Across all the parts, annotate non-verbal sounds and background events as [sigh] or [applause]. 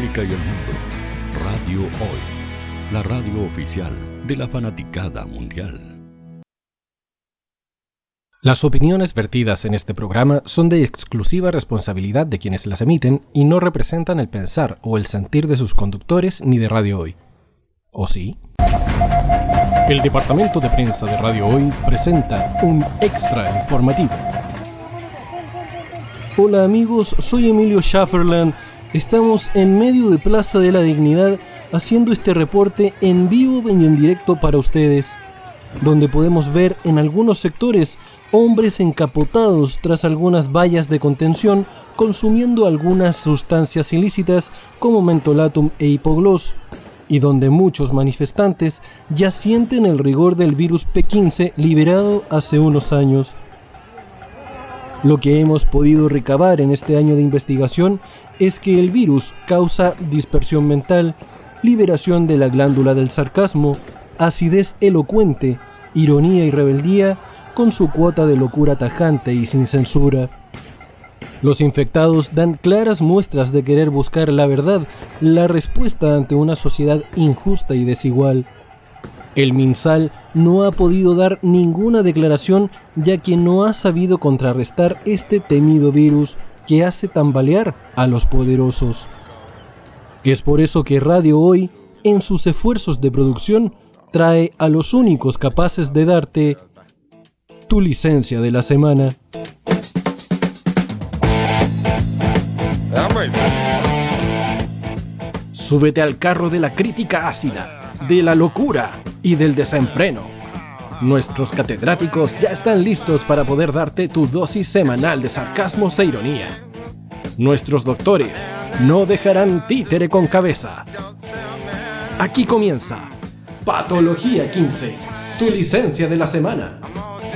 Y el mundo. Radio Hoy, la radio oficial de la fanaticada mundial. Las opiniones vertidas en este programa son de exclusiva responsabilidad de quienes las emiten y no representan el pensar o el sentir de sus conductores ni de Radio Hoy. ¿O sí? El departamento de prensa de Radio Hoy presenta un extra informativo. Hola amigos, soy Emilio Schafferland. Estamos en medio de Plaza de la Dignidad haciendo este reporte en vivo y en directo para ustedes, donde podemos ver en algunos sectores hombres encapotados tras algunas vallas de contención consumiendo algunas sustancias ilícitas como mentolatum e hipogloss, y donde muchos manifestantes ya sienten el rigor del virus P15 liberado hace unos años. Lo que hemos podido recabar en este año de investigación es que el virus causa dispersión mental, liberación de la glándula del sarcasmo, acidez elocuente, ironía y rebeldía, con su cuota de locura tajante y sin censura. Los infectados dan claras muestras de querer buscar la verdad, la respuesta ante una sociedad injusta y desigual. El MinSal no ha podido dar ninguna declaración ya que no ha sabido contrarrestar este temido virus que hace tambalear a los poderosos. Es por eso que Radio Hoy, en sus esfuerzos de producción, trae a los únicos capaces de darte tu licencia de la semana. Súbete al carro de la crítica ácida, de la locura y del desenfreno. Nuestros catedráticos ya están listos para poder darte tu dosis semanal de sarcasmos e ironía. Nuestros doctores no dejarán títere con cabeza. Aquí comienza Patología 15, tu licencia de la semana,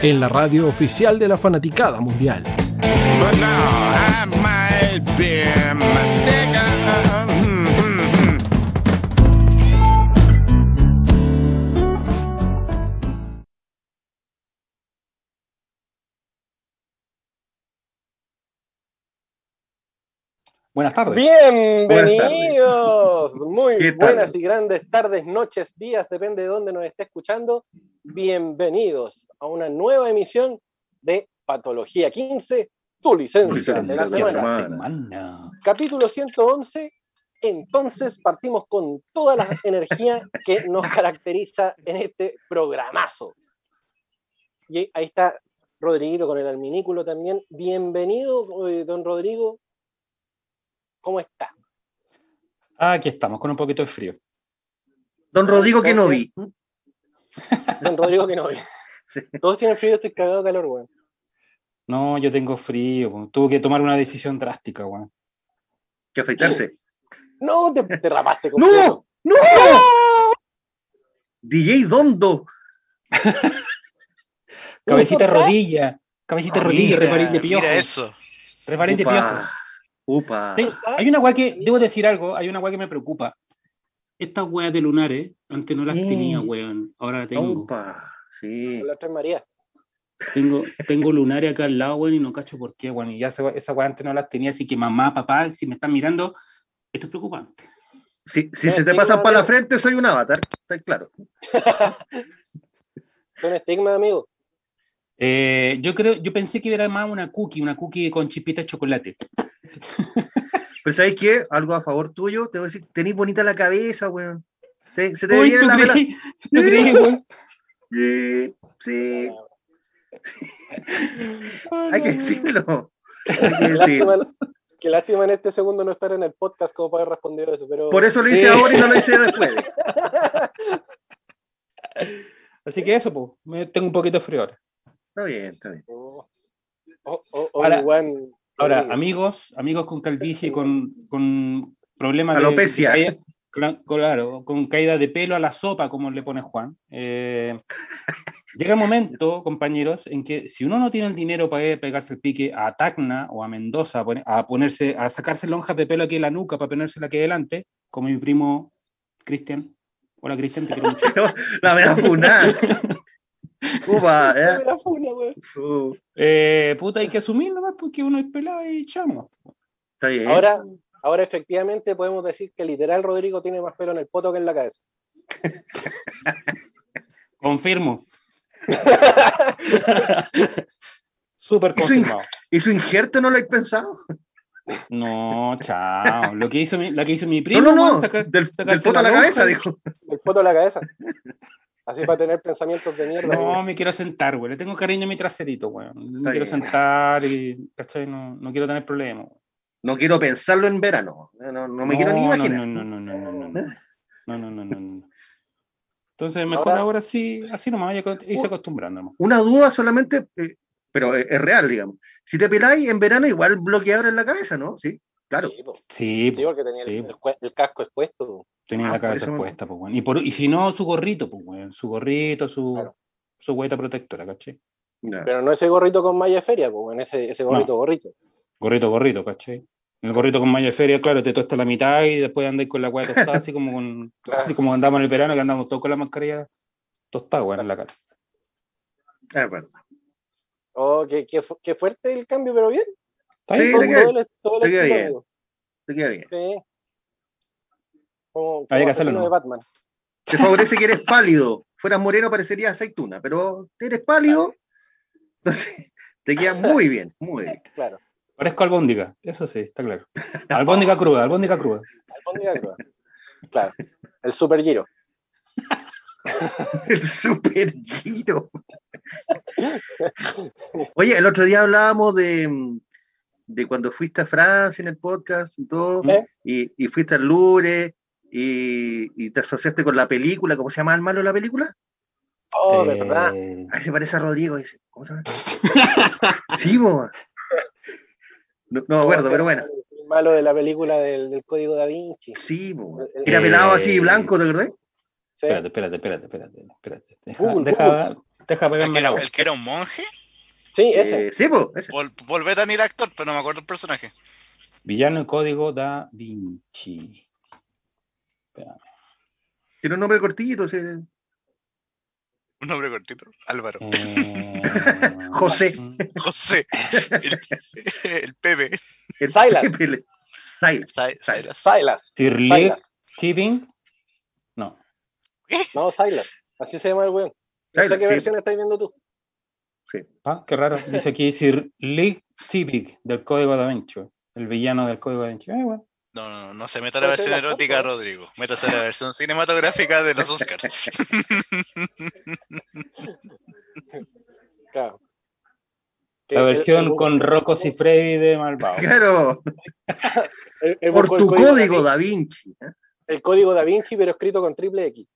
en la radio oficial de la fanaticada mundial. Buenas tardes. Bienvenidos, [laughs] muy ¿Qué tal? buenas y grandes tardes, noches, días, depende de dónde nos esté escuchando. Bienvenidos a una nueva emisión de Patología 15, tu licencia de la licencia de la semana. semana. Capítulo 111. Entonces partimos con toda la energía que nos caracteriza en este programazo. Y ahí está Rodriguito con el alminículo también. Bienvenido, eh, don Rodrigo. ¿Cómo está? Ah, aquí estamos, con un poquito de frío. Don Rodrigo que no vi. Don Rodrigo que no. [laughs] Sí. Todos tienen frío, estoy cagado de calor, weón. No, yo tengo frío. po. Tuve que tomar una decisión drástica, weón. Que afeitarse. [laughs] No, te, te rapaste completo. ¡No! ¡No! DJ Dondo. [laughs] Cabecita rodilla. Cabecita de Ah, rodilla, de piojos. Mira eso. Refarín de Upa. Ten- hay una weá que, debo decir algo, hay una weá que me preocupa. Estas weas de lunares, antes no las Mm. tenía, weón. Ahora la tengo. Upa. Sí. Con las tres Marías. Tengo, tengo lunares acá al lado, weón, y no cacho por qué, weón. Y ya esa, esa weá antes no las tenía, así que mamá, papá, si me están mirando, esto es preocupante. Si, si se te pasan para la frente, soy un avatar. Está claro. [laughs] Son estigma, amigo. Eh, yo creo, yo pensé que era más una cookie, una cookie con chipita de chocolate. [laughs] Pero ¿sabes qué? Algo a favor tuyo. Te voy a decir, tenés bonita la cabeza, weón. Te- se te Uy, viene ¿tú la vela. crees? ¿Tú crees, weón? Sí, sí. Hay que decirlo. [laughs] Hay que Qué decirlo. lástima, qué lástima en este segundo no estar en el podcast como para haber respondido eso, pero... Por eso lo hice Sí. ahora y no lo hice después. [laughs] Así que eso, pues, me- tengo un poquito de frío ahora. Está bien, está bien. Oh, oh, oh, Ahora- Obi-Wan Ahora, Rodríguez. amigos, amigos con calvicie, con, con problemas Alopecia. de... cla- claro, con caída de pelo a la sopa, como le pone Juan. eh, llega el momento, compañeros, en que si uno no tiene el dinero para pegarse el pique a Tacna o a Mendoza, a, pone- a ponerse, a sacarse lonjas de pelo aquí en la nuca para ponérsela aquí adelante, como mi primo Cristian. Hola, Cristian, te quiero mucho. [laughs] La verdad funada. Upa, [laughs] eh. funa. Uh, Eh, puta, hay que asumir nomás porque uno es pelado y chamo. Está bien. Ahora, ahora efectivamente podemos decir que literal Rodrigo tiene más pelo en el poto que en la cabeza. [laughs] Confirmo. [laughs] Súper confirmado. ¿Y su injerto no lo hay pensado? No, chao. Lo que hizo mi, la que hizo mi primo. No, no, no. sacar- del, del poto a la cabeza, dijo. El poto en la cabeza. Así para tener pensamientos de mierda. No, güey. me quiero sentar, güey. Le tengo cariño a mi traserito, güey. Me Está quiero bien. sentar y, ¿cachai? No, no quiero tener problemas. güey. No quiero pensarlo en verano. No, no- no me quiero ni No, imaginar. No, no, no, no, no, no, no. No, no, no, no, no. Entonces, mejor Ahora- ahora, sí, así nomás, ya irse acostumbrando. Una duda solamente, eh, pero es, es real, digamos. Si te peláis en verano, igual bloqueador en la cabeza, ¿no? Sí, claro. Sí. Sí, Sí, po, porque tenía el- sí, el, cue- el casco expuesto. Tenía Ah, la por cabeza eso me- expuesta, pues, güey. Y, por, y si no, su gorrito, pues, güey. Su gorrito, su, Claro. su hueta protectora, ¿cachai? Ya. Pero no ese gorrito con malla de feria, pues, en ese, ese gorrito, gorrito. Gorrito, gorrito, ¿cachai? El gorrito con malla de feria, claro, te tosta la mitad y después andáis con la hueá tostada, así como con, [laughs] así como andamos en el verano, que andamos todos con la mascarilla tostada, güey, en la cara. Ah, bueno. Oh, qué, qué fu- qué fuerte el cambio, pero bien. ¿Está Sí, bien? Todo, te queda- todo el- todo el te queda bien. Te queda bien. Sí. Como, Había que hacerlo, de Batman. Te favorece que eres [laughs] pálido. Fueras moreno parecería aceituna, pero eres pálido, entonces te queda muy bien, muy bien. Claro. Parezco albóndiga, eso sí, está claro. Albóndiga cruda, albóndiga cruda. Albóndiga cruda. Claro. El super giro. [laughs] El super giro. Oye, el otro día hablábamos de, de cuando fuiste a Francia en el podcast y todo, ¿Eh? y, y fuiste al Louvre y, y te asociaste con la película, ¿cómo se llama el malo de la película? Oh, Eh, verdad. Ahí se parece a Rodrigo, dice. ¿Cómo se llama? [laughs] sí, bo. No, no me acuerdo, pero bueno. El malo de la película del, del Código Da Vinci. Sí, bo. Eh, Era pelado así, eh, blanco, ¿te acordás? Sí. Espérate, espérate, espérate, espérate, espérate. Deja, Google, deja, deja ¿El pegarme que, era, voz. el que era un monje? Sí, ese. Eh, sí, bo, ese. Paul, Paul Bettany el actor, pero no me acuerdo el personaje. Villano y código da Vinci. Espérame. Tiene un nombre cortito, sí. Un nombre cortito. Álvaro. Eh, [laughs] José. José. El, el Pepe. El Silas. Silas. Silas. Silas. Sir Lee Silas. Tipping. No. No, Silas. Así se llama el weón. No sé qué sí. versión estás viendo tú. Ah, qué raro. Dice aquí Sir Lee Tipping del código da Vinci. El villano del código da Vinci. Eh, bueno. No, no, no, no se meta la Puede ser versión erótica. Rodrigo. Métase la versión cinematográfica de los Oscars. [laughs] Claro. La versión el- con Rocco Freddy de Malvado. Claro, el- el- por tu código código Da Da Vinci. ¿eh? El código Da Vinci, pero escrito con triple X.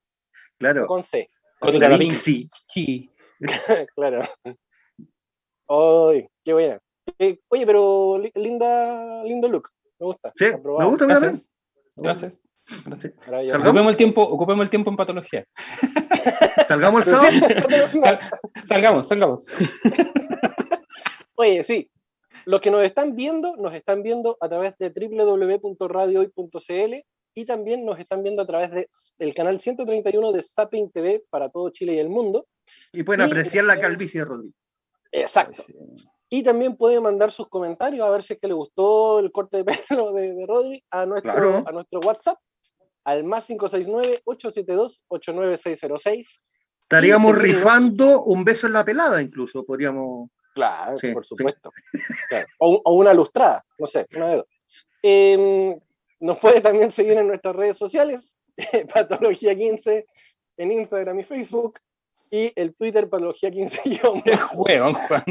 Claro. Con C. Código Da da Vinci. Vinci. [laughs] claro. Ay, qué buena. Eh, oye, pero li- linda, lindo look. Me gusta. Sí, me gusta. Gracias. Gracias. Salgamos. Ocupemos el tiempo, ocupemos el tiempo en patología. [laughs] Salgamos el sábado. Sal- salgamos, salgamos. Oye, sí. Los que nos están viendo, nos están viendo a través de www.radiohoy.cl y también nos están viendo a través del canal 131 de Zapping TV para todo Chile y el mundo. Y pueden Y- apreciar la calvicie de Rodrigo. Exacto. Y también pueden mandar sus comentarios a ver si es que le gustó el corte de [laughs] pelo de, de Rodri a nuestro, Claro. a nuestro WhatsApp al más 569-872-89606. Estaríamos rifando un beso en la pelada, incluso. Podríamos. Claro, Sí, por sí. supuesto. Claro. O, o una lustrada, no sé, una de dos. Eh, nos puede también seguir en nuestras redes sociales, [laughs] Patología 15 en Instagram y Facebook, y el Twitter Patología [laughs] 15 Huevón, Juan.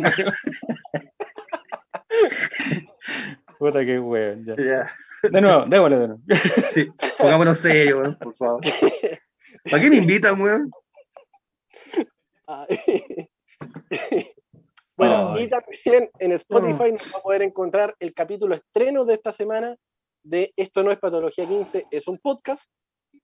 Puta que huevón. ya. De nuevo, démosle de nuevo. Sí, pongámonos serios, weón, por favor. ¿Para qué me invitan, weón? bueno, Ay. y también en Spotify nos va a poder encontrar el capítulo estreno de esta semana de Esto no es Patología 15, es un podcast.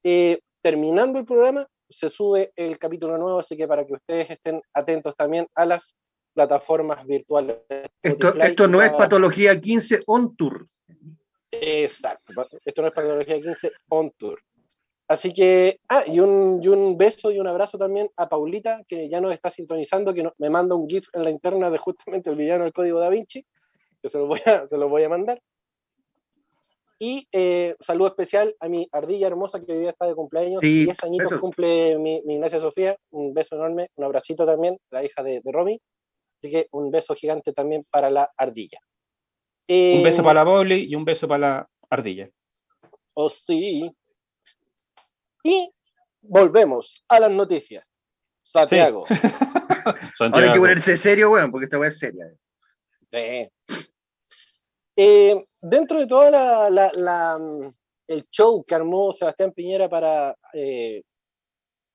Eh, terminando el programa, se sube el capítulo nuevo, así que para que ustedes estén atentos también a las plataformas virtuales. Esto, Spotify esto no es patología 15 on tour. Exacto, esto no es Patología 15 on tour. Así que, ah, y un, y un beso y un abrazo también a Paulita, que ya nos está sintonizando, que no- me manda un GIF en la interna de justamente el villano del código Da Vinci, que se lo voy a, se lo voy a mandar. Y eh, saludo especial a mi ardilla hermosa que hoy día está de cumpleaños. Sí, 10 añitos besos. cumple mi, mi Ignacia Sofía. Un beso enorme, un abracito también, la hija de, de Romy. Así que un beso gigante también para la ardilla. Un beso Eh, para la Bobli y un beso para la ardilla. Oh, sí. Y volvemos a las noticias. [laughs] Santiago. Ahora hay Santiago. que ponerse serio, weón, porque esta weá es seria. Sí. Eh, dentro de todo mm, el show que armó Sebastián Piñera para eh,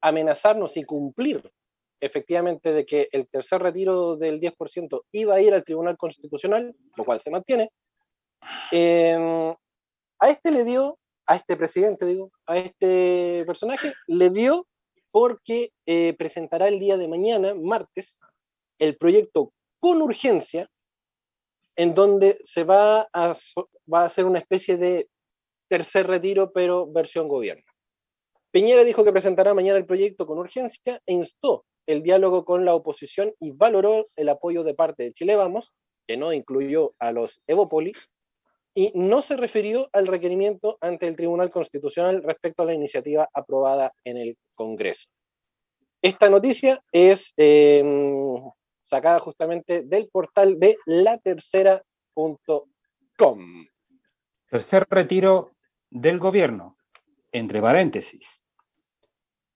amenazarnos y cumplir efectivamente de que el tercer retiro del 10% iba a ir al Tribunal Constitucional, lo cual se mantiene, eh, a este le dio, a este presidente, digo, a este personaje, le dio porque eh, presentará el día de mañana, martes, el proyecto con urgencia en donde se va a, va a hacer una especie de tercer retiro, pero versión gobierno. Piñera dijo que presentará mañana el proyecto con urgencia e instó el diálogo con la oposición y valoró el apoyo de parte de Chile Vamos, que no incluyó a los Evopoli, y no se refirió al requerimiento ante el Tribunal Constitucional respecto a la iniciativa aprobada en el Congreso. Esta noticia es eh, sacada justamente del portal de latercera.com. Tercer retiro del gobierno. Entre paréntesis.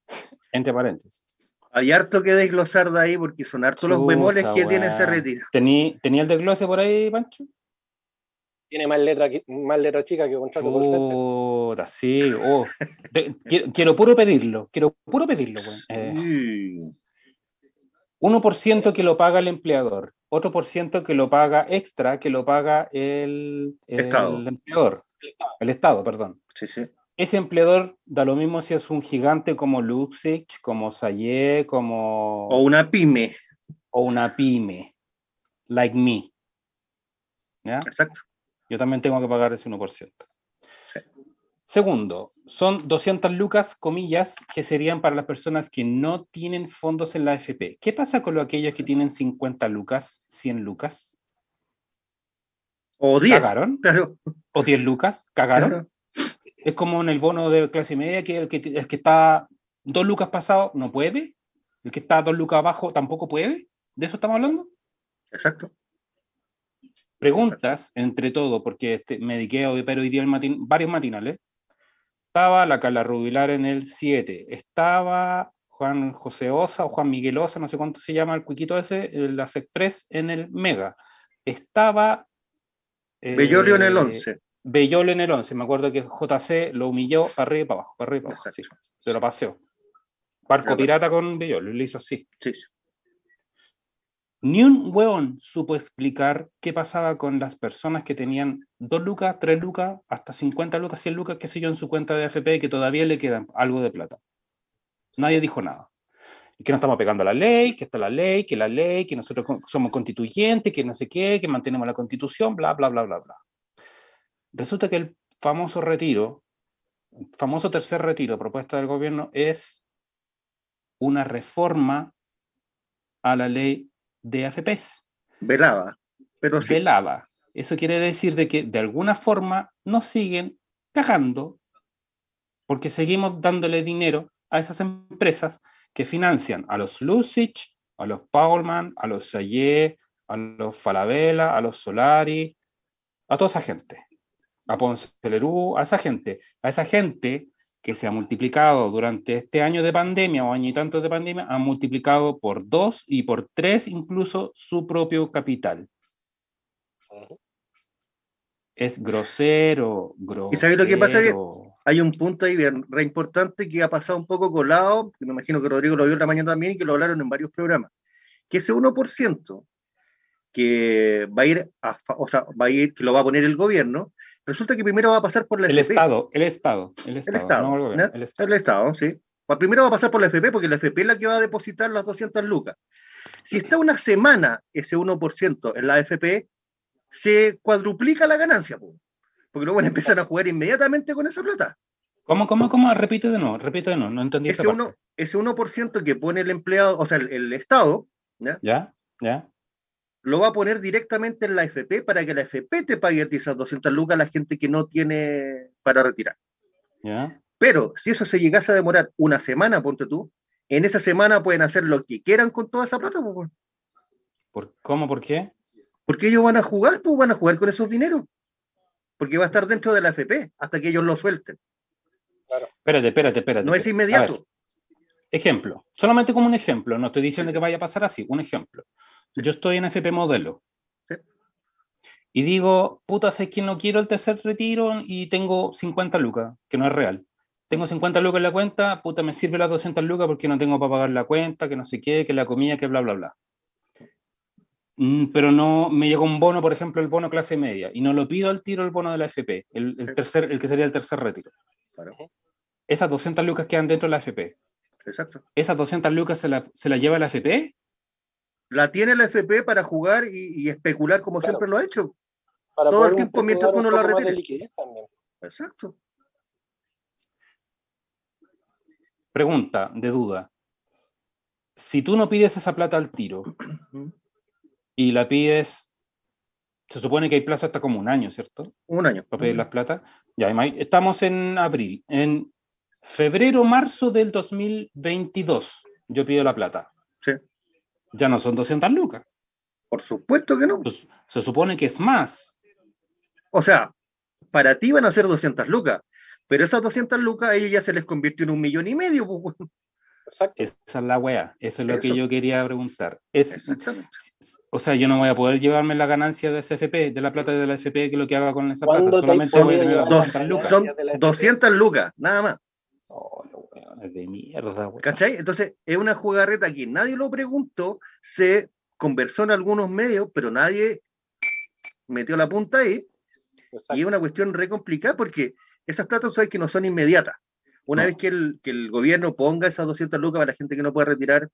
[laughs] Entre paréntesis. Hay harto que desglosar de ahí porque son hartos los bemoles que tiene ese retiro. ¿Tení, ¿Tenía el desglose por ahí, Pancho? Tiene más letra, más letra chica que contrato. Puta, sí. oh. Quiero, quiero puro pedirlo. Quiero puro pedirlo. weón. Eh. 1% que lo paga el empleador. Otro por ciento que lo paga extra, que lo paga el, el Estado. empleador. El Estado, perdón. Sí, sí. Ese empleador da lo mismo si es un gigante como Luxich, como Sayé, como... O una pyme. o una pyme, like me. ¿Ya? Exacto. Yo también tengo que pagar ese 1%. Segundo, son 200 lucas, comillas, que serían para las personas que no tienen fondos en la AFP. ¿Qué pasa con lo- aquellos que tienen 50 lucas, 100 lucas? O 10. ¿Cagaron? Claro. ¿O 10 lucas? ¿Cagaron? claro. Es como en el bono de clase media, que el que, el que está dos lucas pasado no puede, el que está dos lucas abajo tampoco puede. ¿De eso estamos hablando? Exacto. preguntas entre todo, porque este, me dediqué a ver hoy día el matin- varios matinales. Estaba la Carla Rubilar en el 7, estaba Juan José Osa o Juan Miguel Osa, no sé cuánto se llama el cuiquito ese, el las Express en el Mega. Estaba. eh, Bellolio en el 11. Bellolo en el 11. Me acuerdo que JC lo humilló para arriba y para abajo, para arriba y para abajo. sí, se lo paseó. Barco pirata con Bellolo, y lo hizo así. Sí, sí. Ni un hueón supo explicar qué pasaba con las personas que tenían 2 lucas, 3 lucas, hasta 50 lucas, 100 lucas, qué sé yo, en su cuenta de AFP que todavía le quedan algo de plata. Nadie dijo nada. Que no estamos pegando a la ley, que está la ley, que la ley, que nosotros somos constituyentes, que no sé qué, que mantenemos la constitución, bla, bla, bla, bla, bla. Resulta que el famoso retiro, el famoso tercer retiro propuesta del gobierno es una reforma a la ley de AFPs, Velada. Pero sí. velada. Eso quiere decir de que de alguna forma nos siguen cagando porque seguimos dándole dinero a esas empresas que financian a los Lucich, a los Paulman, a los Sayé, a los Falabella, a los Solari, a toda esa gente, a Ponce Lerú, a esa gente, a esa gente que se ha multiplicado durante este año de pandemia o año y tanto de pandemia, ha multiplicado por dos y por tres incluso su propio capital. Es grosero, grosero. ¿Y sabes lo que pasa? Que- Hay un punto ahí bien re importante que ha pasado un poco colado, que me imagino que Rodrigo lo vio la mañana también y que lo hablaron en varios programas, que ese 1% que va a ir, a, o sea, va a ir, que lo va a poner el gobierno, resulta que primero va a pasar por la El FP. Estado, el Estado, el El Estado, Estado. no el gobierno, ¿no? el Estado. El Estado, sí. Primero va a pasar por la FP, porque la FP es la que va a depositar las 200 lucas. Si está una semana ese 1% en la FP, se cuadruplica la ganancia, po. porque luego van a empezar a jugar inmediatamente con esa plata. ¿Cómo, cómo, cómo? Repite de nuevo, repite de nuevo, no entendí esa Ese, parte. uno, ese 1% que pone el empleado, o sea, el, el Estado, ¿ya? ¿Ya? ¿Ya? Lo va a poner directamente en la FP para que la FP te pague a ti esas 200 lucas a la gente que no tiene para retirar. ¿Ya? Pero si eso se llegase a demorar una semana, ponte tú, en esa semana pueden hacer lo que quieran con toda esa plata, pues. ¿Por, ¿Cómo? ¿Por qué? porque ellos van a jugar, pues van a jugar con esos dineros. Porque va a estar dentro de la FP hasta que ellos lo suelten. Espérate, espérate, espérate. No es inmediato. ejemplo, solamente como un ejemplo, no estoy diciendo que vaya a pasar así, un ejemplo. Yo estoy en FP modelo. Sí. Y digo, puta, sé que no quiero el tercer retiro y tengo 50 lucas, que no es real. Tengo 50 lucas en la cuenta, puta, me sirve las 200 lucas porque no tengo para pagar la cuenta, que no sé qué, que la comida, que bla, bla, bla. Mm, Pero no me llega un bono, por ejemplo, el bono clase media, y no lo pido al tiro el bono de la FP, el, tercer, el que sería el tercer retiro. Claro. Esas 200 lucas quedan dentro de la FP. Exacto. ¿Esas 200 lucas se la, se la lleva la FP? La tiene la FP para jugar y, y especular como Claro. siempre lo ha hecho. Para Todo el tiempo mientras un uno la también. Exacto. Pregunta de duda. Si tú no pides esa plata al tiro y la pides, se supone que hay plazo hasta como un año, ¿cierto? Un año. Para pedir las plata. Ya, estamos en abril. En febrero, marzo del 2022, yo pido la plata. Ya no son 200 lucas. Por supuesto que no. Pues, se supone que es más. O sea, para ti van a ser 200 lucas, pero esas 200 lucas a ellos ya se les convirtió en un millón y medio. pues. Exacto. Esa es la wea. Eso es lo que yo quería preguntar. Es, Exactamente. O sea, yo no voy a poder llevarme la ganancia de ese FP, de la plata de la FP, que lo que haga con esa plata. ¿Cuándo te Solamente voy a tener las llevar Dos, 200 lucas. son de la FP? 200 lucas, nada más. Oh, los weones de mierda, weón. ¿Cachai? Entonces, es una jugarreta que nadie lo preguntó, se conversó en algunos medios, pero nadie metió la punta ahí. exacto. Y es una cuestión re complicada porque esas platas, sabes que no son inmediatas. Una No. vez que el, que el gobierno ponga esas 200 lucas para la gente que no puede retirar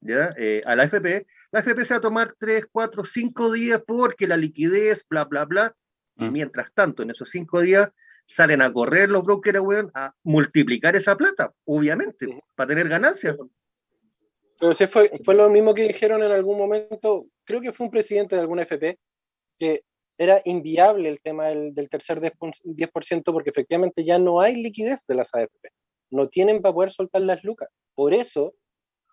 ¿ya? Eh, a la FP, la FP se va a tomar 3, 4, 5 días porque la liquidez, bla, bla, bla. Y Mm. mientras tanto, en esos 5 días, salen a correr los brokers, weón, a multiplicar esa plata, obviamente, Ujú. para tener ganancias. Pero sí fue, fue lo mismo que dijeron en algún momento, creo que fue un presidente de alguna FP, que era inviable el tema del, del tercer 10%, 10% porque efectivamente ya no hay liquidez de las AFP. No tienen para poder soltar las lucas. Por eso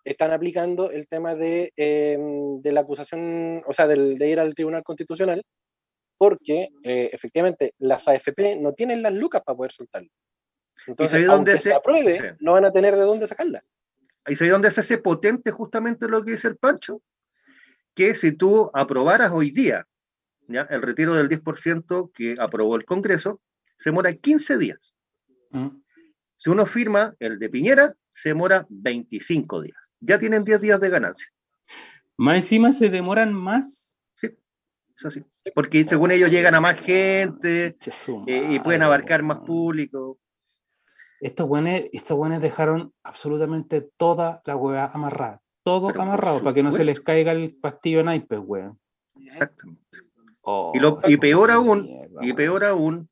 están aplicando el tema de, eh, de la acusación, o sea, del- de ir al Tribunal Constitucional, porque eh, efectivamente las AFP no tienen las lucas para poder soltarlas. Entonces, dónde aunque se- se apruebe, sí. no van a tener de dónde sacarla. Ahí se donde se hace potente justamente lo que dice el Pancho, que si tú aprobaras hoy día ¿ya? el retiro del 10% que aprobó el Congreso, se demora 15 días. Mm. Si uno firma el de Piñera, se demora 25 días. Ya tienen 10 días de ganancia. Más encima se demoran más. Eso sí. Porque según ellos llegan a más gente eh, y pueden madre, abarcar más público. Estos buenos, estos buenos dejaron absolutamente toda la hueá amarrada. Todo Pero amarrado para que no se les caiga el pastillo naipes, weón. Exactamente. Oh, Y, lo- y peor aún, mierda, y peor aún,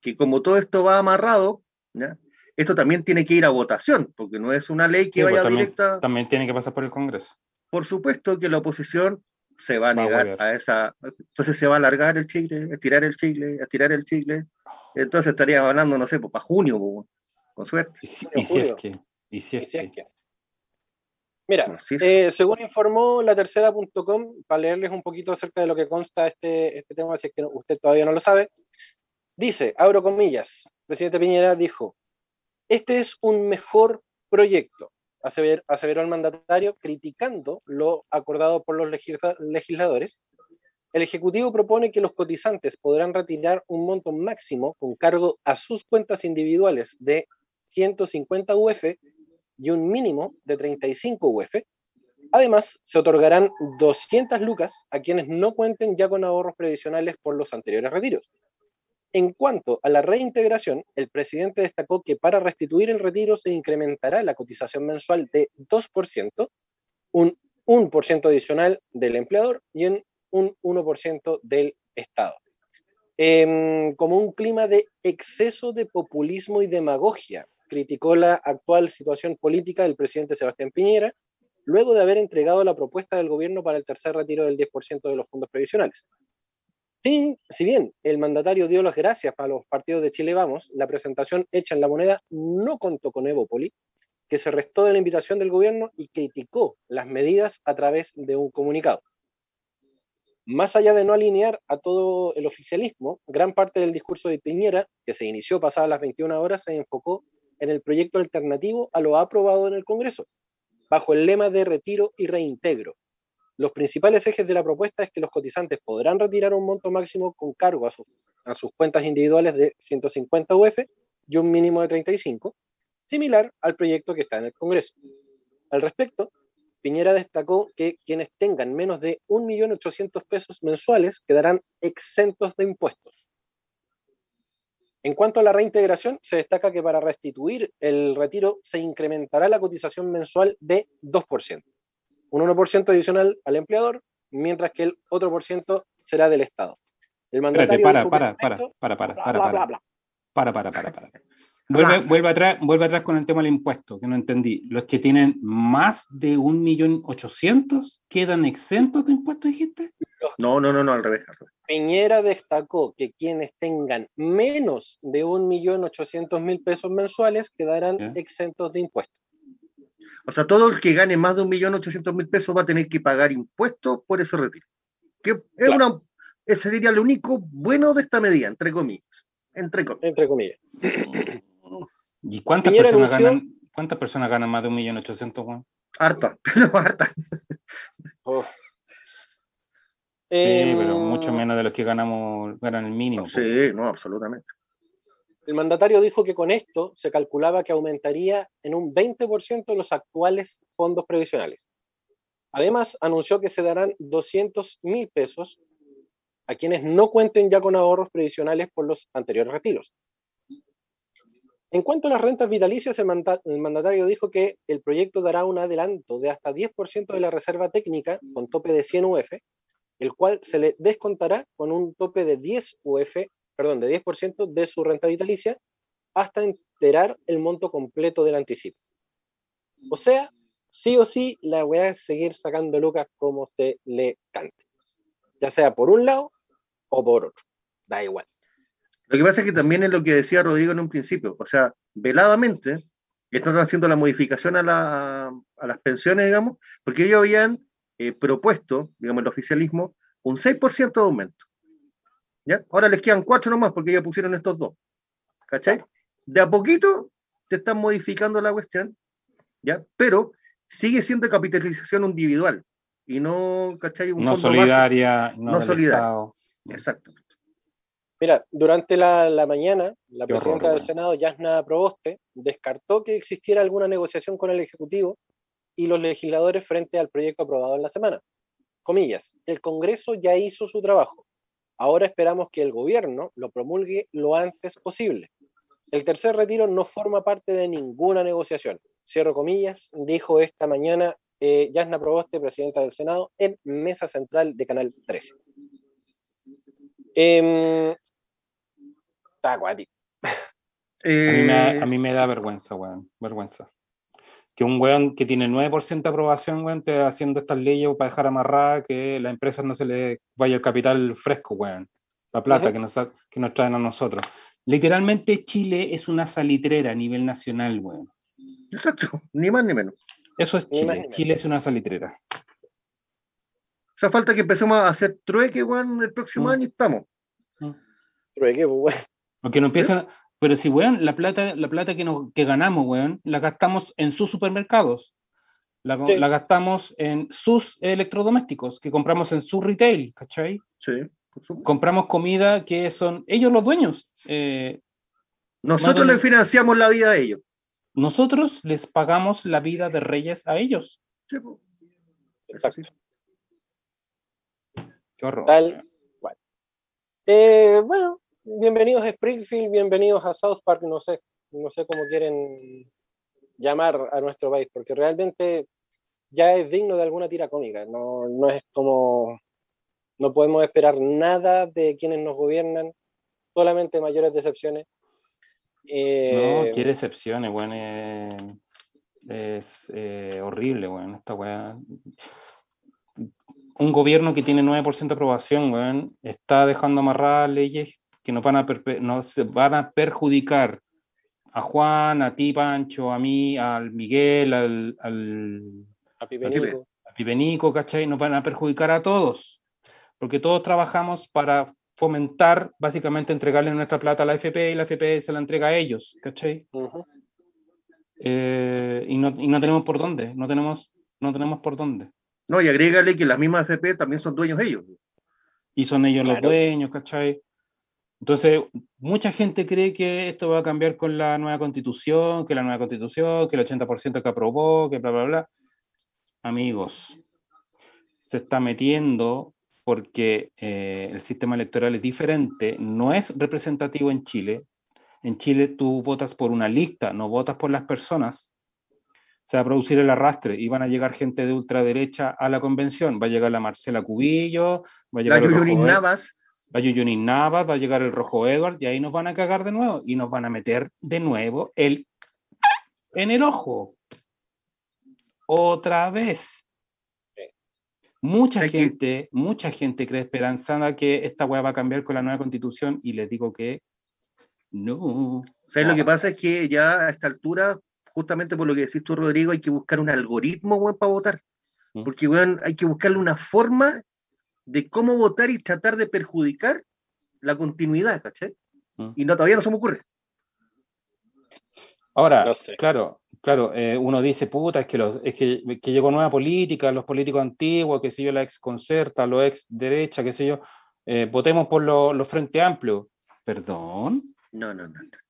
que como todo esto va amarrado, ¿ya? esto también tiene que ir a votación, porque no es una ley que Sí, pues, vaya también- directa. También tiene que pasar por el Congreso. Por supuesto que la oposición se va a Va a negar a esa. Entonces se va a alargar el chicle, a estirar el chicle, a estirar el chicle. Entonces estaría hablando, no sé, pues, para junio, pues, con suerte. Y si, Junio, y si es que. Y si es Y si es que. que- Mira, eh, según informó la tercera.com, para leerles un poquito acerca de lo que consta este, este tema, si es que usted todavía no lo sabe, dice, abro comillas, presidente Piñera dijo, este es un mejor proyecto, asever- aseveró el mandatario, criticando lo acordado por los legisla- legisladores. El Ejecutivo propone que los cotizantes podrán retirar un monto máximo con cargo a sus cuentas individuales de 150 UF y un mínimo de 35 UF. Además, se otorgarán 200 lucas a quienes no cuenten ya con ahorros previsionales por los anteriores retiros. En cuanto a la reintegración, el presidente destacó que para restituir el retiro se incrementará la cotización mensual de 2%, un 1% adicional del empleador y en un 1% del Estado. Em, como un clima de exceso de populismo y demagogia, criticó la actual situación política del presidente Sebastián Piñera luego de haber entregado la propuesta del gobierno para el tercer retiro del 10% de los fondos previsionales. Si bien el mandatario dio las gracias para los partidos de Chile Vamos, la presentación hecha en la moneda no contó con Evópoli, que se restó de la invitación del gobierno y criticó las medidas a través de un comunicado. Más allá de no alinear a todo el oficialismo, gran parte del discurso de Piñera, que se inició pasadas las 21 horas, se enfocó en el proyecto alternativo a lo aprobado en el Congreso, bajo el lema de retiro y reintegro. Los principales ejes de la propuesta es que los cotizantes podrán retirar un monto máximo con cargo a sus, cuentas individuales de 150 UF y un mínimo de 35, similar al proyecto que está en el Congreso. Al respecto, Piñera destacó que quienes tengan menos de 1.800.000 pesos mensuales quedarán exentos de impuestos. En cuanto a la reintegración, se destaca que para restituir el retiro se incrementará la cotización mensual de 2%, un 1% adicional al empleador, mientras que el otro por ciento será del Estado. El Espérate, mandatario para, que para, para, esto- para, para, bla, para, bla, para. bla, bla. Para, para, para, para. [laughs] Vuelve, vuelve, atrás, vuelve atrás con el tema del impuesto, que no entendí. Los que tienen más de un millón ochocientos quedan exentos de impuestos, dijiste. No, no, no, no, al revés. al revés. Piñera destacó que quienes tengan menos de 1.800.000 pesos mensuales quedarán exentos de impuestos. O sea, todo el que gane más de 1.800.000 pesos va a tener que pagar impuestos por ese retiro. Que es Claro. una, ese sería lo único bueno de esta medida, entre comillas. Entre comillas. Entre comillas. ¿Y cuántas personas anunció- ganan? ¿Cuántas personas ganan más de un millón ochocientos, weón? Harta, [laughs] pero harta. Oh. Sí, pero Em, mucho menos de los que ganamos, ganan el mínimo. Sí, no, absolutamente. El mandatario dijo que con esto se calculaba que aumentaría en un 20% los actuales fondos previsionales. Además, anunció que se darán 200 mil pesos a quienes no cuenten ya con ahorros previsionales por los anteriores retiros. En cuanto a las rentas vitalicias, el, el mandatario dijo que el proyecto dará un adelanto de hasta 10% de la reserva técnica con tope de 100 UF, el cual se le descontará con un tope de 10 UF, perdón, de 10% de su renta vitalicia hasta enterar el monto completo del anticipo. O sea, sí o sí, la weá es seguir sacando lucas como se le cante. Ya sea por un lado o por otro. Da igual. Lo que pasa es que también es lo que decía Rodrigo en un principio. O sea, veladamente están haciendo la modificación a, la- a las pensiones, digamos, porque ellos habían eh, propuesto, digamos, el oficialismo, un 6% de aumento. ¿Ya? Ahora les quedan cuatro nomás porque ya pusieron estos dos. ¿Cachai? De a poquito te están modificando la cuestión, ¿ya? Pero sigue siendo capitalización individual y no, ¿cachai? Un No base. solidaria, no, no solidaria. Exacto. Mira, durante la, la mañana, la Qué horror, presidenta del. Senado, Yasna Proboste, descartó que existiera alguna negociación con el Ejecutivo y los legisladores frente al proyecto aprobado en la semana. Comillas, el Congreso ya hizo su trabajo. Ahora esperamos que el gobierno lo promulgue lo antes posible. El tercer retiro no forma parte de ninguna negociación. Cierro comillas, dijo esta mañana eh, Yasna Proboste, presidenta del Senado, en Mesa Central de Canal 13. Em, está acuático. A mí, me da, Eh, a mí me da vergüenza, weón. Vergüenza. Que un weón que tiene 9% de aprobación, weón, esté haciendo estas leyes para dejar amarrada que las empresas no se le vaya el capital fresco, weón. La plata que, nos, que nos traen a nosotros. Literalmente Chile es una salitrera a nivel nacional, weón. Exacto, ni más ni menos. Eso es Chile. Chile es una salitrera. O sea, falta que empecemos a hacer trueque, weón, el próximo Mm. año y estamos. Trueque, pues, bueno. Porque no empiezan. Pero si, weón, la plata, la plata que, nos, que ganamos, weón, la gastamos en sus supermercados. La, Sí. la gastamos en sus electrodomésticos, que compramos en su retail, ¿cachai? Sí, por supuesto. Compramos comida que son ellos los dueños. Eh, Nosotros no, le no. financiamos la vida a ellos. nosotros les pagamos la vida de reyes a ellos. Sí. Exacto. Qué horror. Tal cual. Eh, bueno, bienvenidos a Springfield, bienvenidos a South Park, no sé, no sé cómo quieren llamar a nuestro país, porque realmente ya es digno de alguna tira cómica, no, no es como, no podemos esperar nada de quienes nos gobiernan, solamente mayores decepciones. Eh, No, qué decepciones, eh. Es eh, horrible, weón, esta weá. Un gobierno que tiene 9% de aprobación, weón, está dejando amarradas leyes que nos van a, nos van a perjudicar a Juan, a ti, Pancho, a mí, al Miguel, al, al, A Pipe A Pipe. Nico. a Pipenico, ¿cachai? Nos van a perjudicar a todos, porque todos trabajamos para fomentar, básicamente entregarle nuestra plata a la FP y la FP se la entrega a ellos, ¿cachai? Ujú. Eh, y, no, y no tenemos por dónde, no tenemos, no tenemos por dónde. No, y agrégale que las mismas FP también son dueños ellos. Y son ellos los Claro. dueños, ¿cachai? Entonces, mucha gente cree que esto va a cambiar con la nueva constitución, que la nueva constitución, que el 80% que aprobó, que bla, bla, bla. Amigos, se está metiendo porque eh, el sistema electoral es diferente, no es representativo en Chile. En Chile tú votas por una lista, no votas por las personas. Se va a producir el arrastre y van a llegar gente de ultraderecha a la convención. Va a llegar la Marcela Cubillo, va a La llegar Ed- Navas, va a Yuyunis Navas, va a llegar el Rojo Edward y ahí nos van a cagar de nuevo y nos van a meter de nuevo el en el ojo. Otra vez. Mucha Hay que- gente, mucha gente cree esperanzada que esta weá va a cambiar con la nueva constitución y les digo que no. ¿sabes lo que pasa? Es que ya a esta altura, justamente por lo que decís tú, Rodrigo, hay que buscar un algoritmo, weón, para votar. Mm. Porque, weón, hay que buscarle una forma de cómo votar y tratar de perjudicar la continuidad, ¿cachai? Mm. Y no, todavía no se me ocurre. Ahora, No sé. claro, claro, eh, uno dice, puta, es que, los, es que, que llegó nueva política, los políticos antiguos, que sé yo, la ex concerta, los ex derecha, qué sé yo, eh, votemos por los los Frente Amplio. Perdón. No, no, no. no.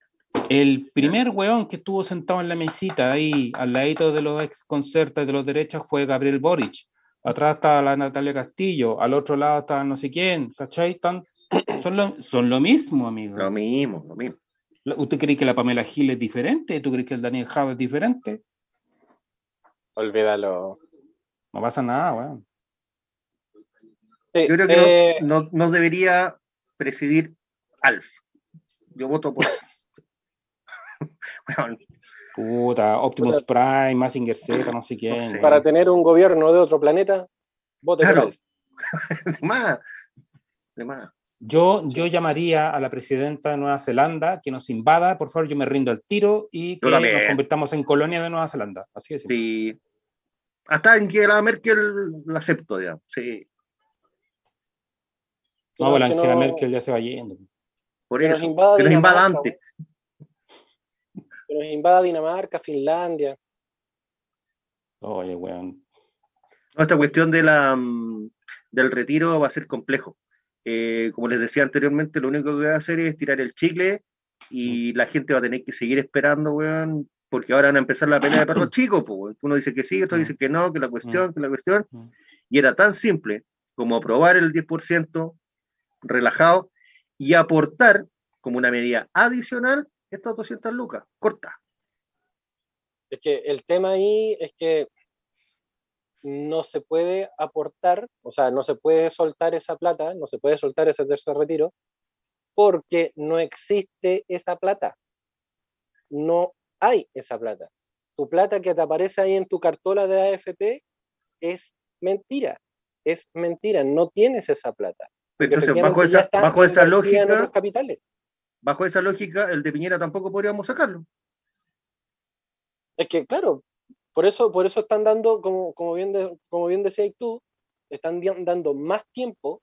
El primer weón que estuvo sentado en la mesita ahí, al ladito de los ex concertas de los derechas, fue Gabriel Boric. Atrás estaba la Natalia Castillo, al otro lado estaba no sé quién, ¿cachai? Tan- [coughs] son, lo, son lo mismo, amigo. Lo mismo, lo mismo. ¿Usted cree que la Pamela Gil es diferente? ¿Tú crees que el Daniel Jado es diferente? Olvídalo. No pasa nada, weón. Sí, Yo creo que no- eh, no, no debería presidir Alf. Yo voto por. [laughs] [laughs] Weón, Puta, Optimus Prime, Mazinger Z, no sé quién. sé. para tener un gobierno de otro planeta, vote por Claro. él. [laughs] de más. De más. Yo, yo llamaría a la presidenta de Nueva Zelanda que nos invada, por favor, yo me rindo al tiro y que nos convirtamos en colonia de Nueva Zelanda. Así es. Sí. Hasta en que la Merkel la acepto, digamos. Sí. No, la Angela no- Merkel ya se va yendo. Por Que nos eso. invada que nos invada antes. Que nos invada Dinamarca, Finlandia. Oye, weón. No, esta cuestión de la, mm, del retiro va a ser complejo. Eh, como les decía anteriormente, lo único que va a hacer es tirar el chicle y la gente va a tener que seguir esperando, weón, porque ahora van a empezar la pelea de perros [clears throat] chicos, pues, weón. uno dice que sí, otro Mm. dice que no, que la cuestión, que la cuestión, Mm. y era tan simple como aprobar el 10% relajado y aportar como una medida adicional estas 200 lucas, corta. Es que el tema ahí es que no se puede aportar, o sea, no se puede soltar esa plata, no se puede soltar ese tercer retiro, porque no existe esa plata. No hay esa plata. Tu plata que te aparece ahí en tu cartola de AFP es mentira. Es mentira, no tienes esa plata. Entonces, bajo esa, bajo esa en lógica, otros capitales. Bajo esa lógica, el de Piñera tampoco podríamos sacarlo. Es que, claro, por eso, por eso están dando, como, como, bien, de- como bien decías tú, están dando más tiempo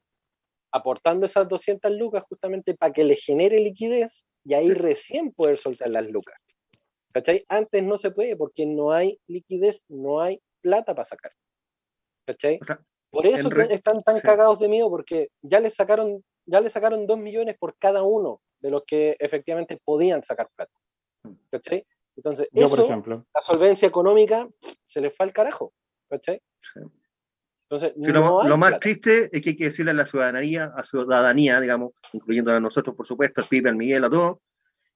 aportando esas 200 lucas justamente para que le genere liquidez y ahí recién poder soltar las lucas. ¿Cachai? Antes no se puede porque no hay liquidez, no hay plata para sacar. ¿Cachai? O sea, Por eso re- están tan sí. cagados de miedo porque ya les sacaron, ya le sacaron 2 millones por cada uno de los que efectivamente podían sacar plata. ¿Cachai? Entonces, Yo, eso, por ejemplo. la solvencia económica se les fue al carajo. ¿cachai? Sí. Entonces, Sí, lo, no hay lo más plata. triste es que hay que decirle a la ciudadanía, a ciudadanía, digamos, incluyendo a nosotros, por supuesto, al Pipe, al Miguel, a todos,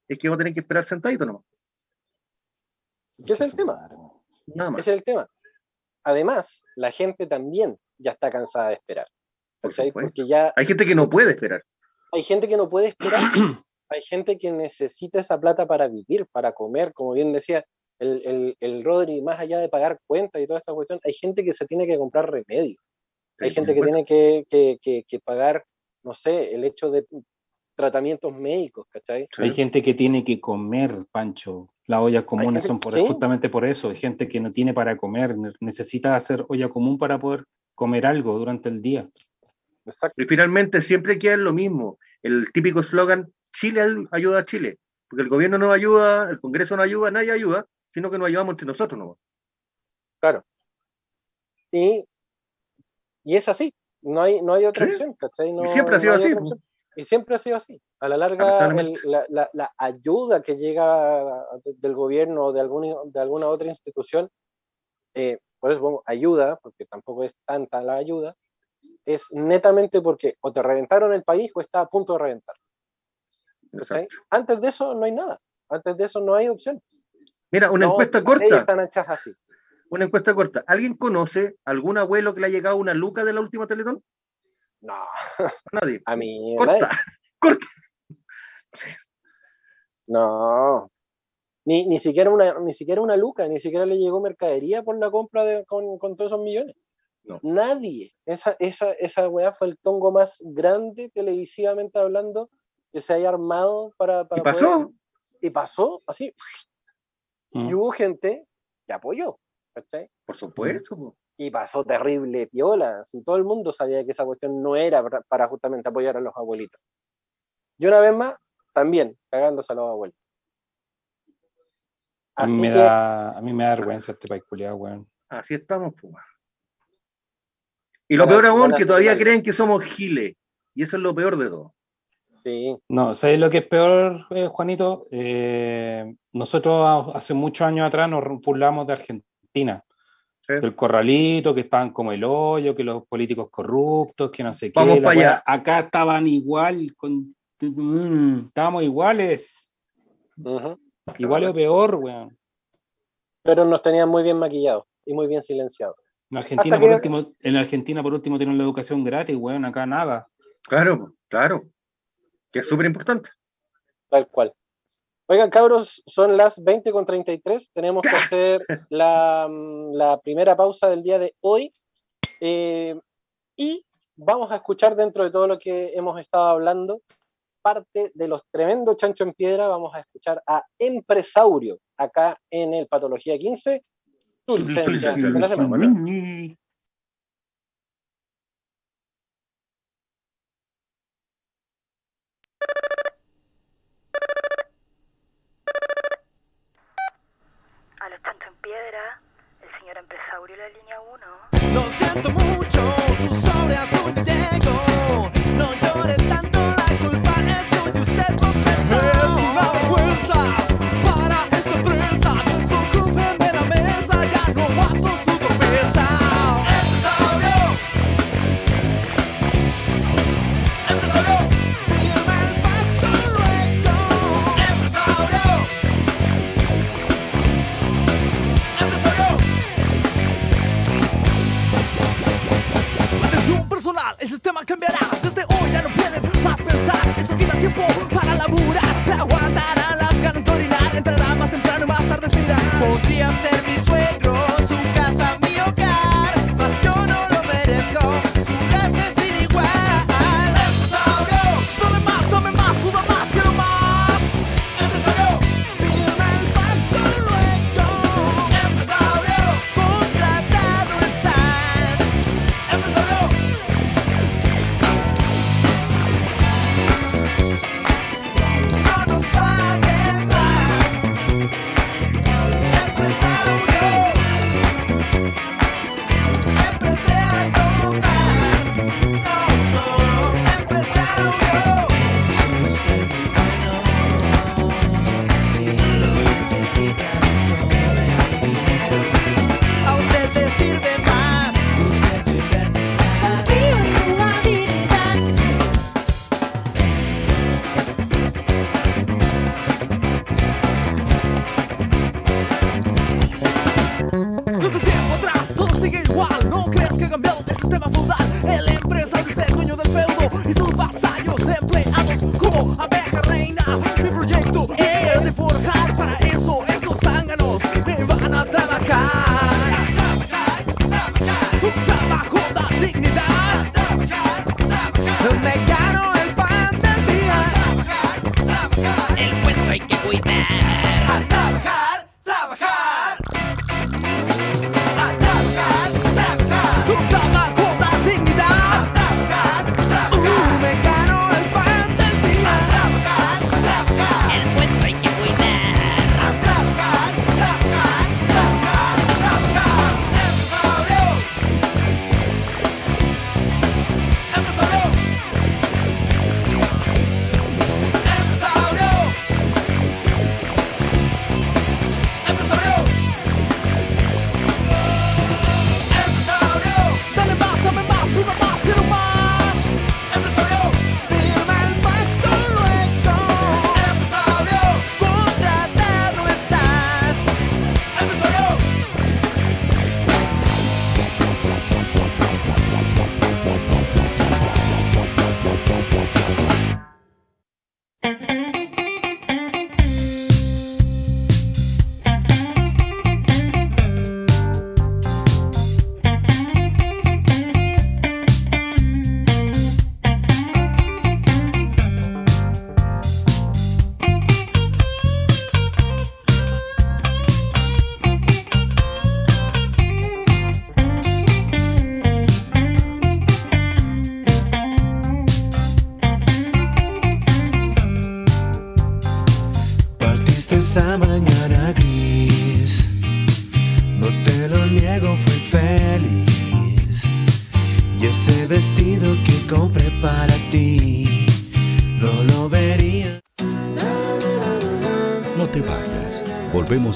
es que vamos a tener que esperar sentadito nomás. ¿Qué es el tema? Nada más. Ese es el tema. Además, la gente también ya está cansada de esperar. Por. Porque ya Hay gente que no puede esperar. Hay gente que no puede esperar. [clears throat] hay gente que necesita esa plata para vivir, para comer, como bien decía el, el, el Rodri, más allá de pagar cuentas y toda esta cuestión, hay gente que se tiene que comprar remedios. Hay Sí, gente que tiene que, que, que, que pagar, no sé, el hecho de tratamientos médicos, ¿cachai? Sí. Hay gente que tiene que comer, Pancho. Las ollas comunes gente- son por, sí. justamente por eso. Hay gente que no tiene para comer, ne- necesita hacer olla común para poder comer algo durante el día. Exacto. Y finalmente siempre queda en lo mismo, el típico eslogan, Chile ay- ayuda a Chile, porque el gobierno no ayuda, el Congreso no ayuda, nadie ayuda, sino que nos ayudamos entre nosotros. ¿no? Y, y es así, no hay, no hay otra Sí. opción, ¿cachai? No- siempre ha sido así, pues. Y siempre ha sido así. A la larga, el- la, la- la ayuda que llega de- del gobierno o de, algún, de alguna otra institución, eh, por eso pongo ayuda, porque tampoco es tanta la ayuda, es netamente porque o te reventaron el país o está a punto de reventar. Antes de eso no hay nada. Antes de eso no hay opción. Mira, una No, encuesta corta, Están hechas así. una encuesta corta. ¿Alguien conoce algún abuelo que le ha llegado una luca de la última Teletón? No, [laughs] Nadie. a mí. Corta, nadie. [laughs] corta. No. Ni, ni, siquiera una, ni siquiera una luca, ni siquiera le llegó mercadería por la compra de, con, con todos esos millones. No. Nadie. Esa, esa, esa weá fue el tongo más grande televisivamente hablando que se haya armado para, para Y pasó. poder- y pasó así. Mm. Y hubo gente que apoyó. ¿cachai? Por supuesto. Y pasó terrible piola. Si todo el mundo sabía que esa cuestión no era para, justamente apoyar a los abuelitos. Y una vez más, también cagándose a los abuelos. A mí, me que- da, a mí me da vergüenza este país culiado, weón. Así estamos. po. Y lo peor aún, que todavía creen que somos giles. Y eso es lo peor de todo. Sí, No, ¿sabes lo que es peor, eh, Juanito? Eh, nosotros hace muchos años atrás nos burlamos de Argentina, Sí. del corralito, que estaban como el hoyo, que los políticos corruptos, que no sé qué. Vamos la pa' weá. allá. Acá estaban igual, con, mm, estábamos iguales, igual o peor, weón. pero nos tenían muy bien maquillados y muy bien silenciados. En Argentina, por que- último, en Argentina, por último, tienen la educación gratis, weón, acá nada. Claro, claro. Que es súper importante. Tal cual. Oigan, cabros, son las 20 con 33. Tenemos que [laughs] hacer la, mm, la primera pausa del día de hoy. Eh, y vamos a escuchar dentro de todo lo que hemos estado hablando, parte de los tremendos chancho en piedra. Vamos a escuchar a Empresaurio acá en el Patología 15. La semana. A los chancho en piedra, el señor empresario de la línea 1. Lo siento mucho, su sobre azul llego. No llore tanto, la culpa es suya, usted confesó. Sistema cambiará. Desde hoy ya no pueden más pensar. Eso quita tiempo para laburar. Se aguantarán las ganas de orinar. Entrará más temprano y más tarde se irá. Podría ser mi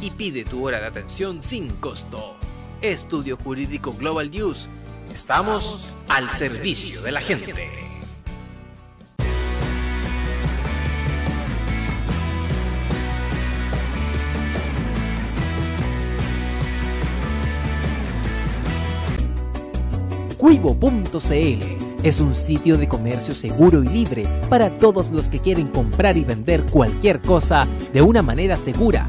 y pide tu hora de atención sin costo. Estudio Jurídico Global News. Estamos al servicio de la gente. Cuivo.cl es un sitio de comercio seguro y libre para todos los que quieren comprar y vender cualquier cosa de una manera segura,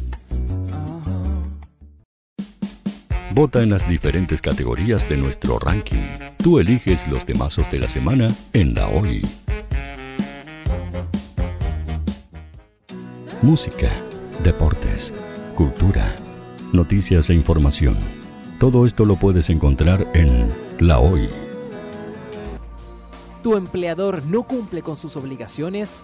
Vota en las diferentes categorías de nuestro ranking. Tú eliges los temazos de la semana en la hoy. Música, deportes, cultura, noticias e información. Todo esto lo puedes encontrar en La Hoy. ¿Tu empleador no cumple con sus obligaciones?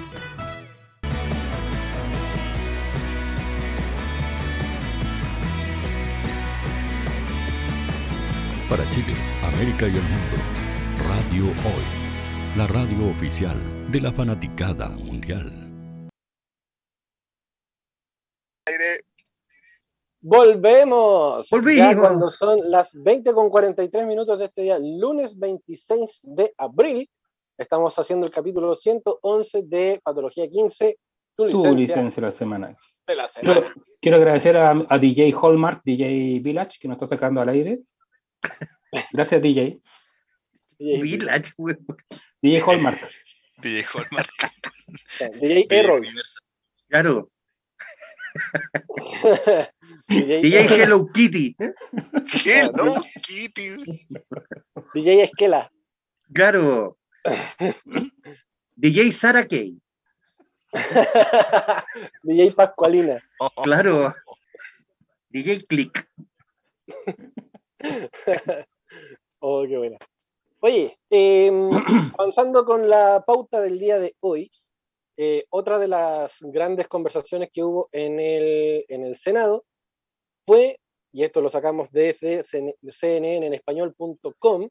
Chile, América y el mundo, Radio Hoy, la radio oficial de la fanaticada mundial. Volvemos. Volvimos. Ya cuando son las 20 con 43 minutos de este día, lunes 26 de abril, estamos haciendo el capítulo 111 de Patología 15, tu Tu licencia, licencia la semana. de la semana. Quiero, quiero agradecer a, a DJ Hallmark, DJ Village, que nos está sacando al aire. Gracias, DJ. Village, güey. DJ Hallmark. DJ Hallmark. DJ Errol. Claro. DJ, DJ Hello Kitty. No, Kitty. DJ Esquela. Claro. DJ Sara Kay. DJ Pascualina. Claro. DJ Click. Oh, qué buena. Oye, eh, [clears throat] avanzando con la pauta del día de hoy, eh, otra de las grandes conversaciones que hubo en el, en el Senado fue, y esto lo sacamos desde CNN en español.com,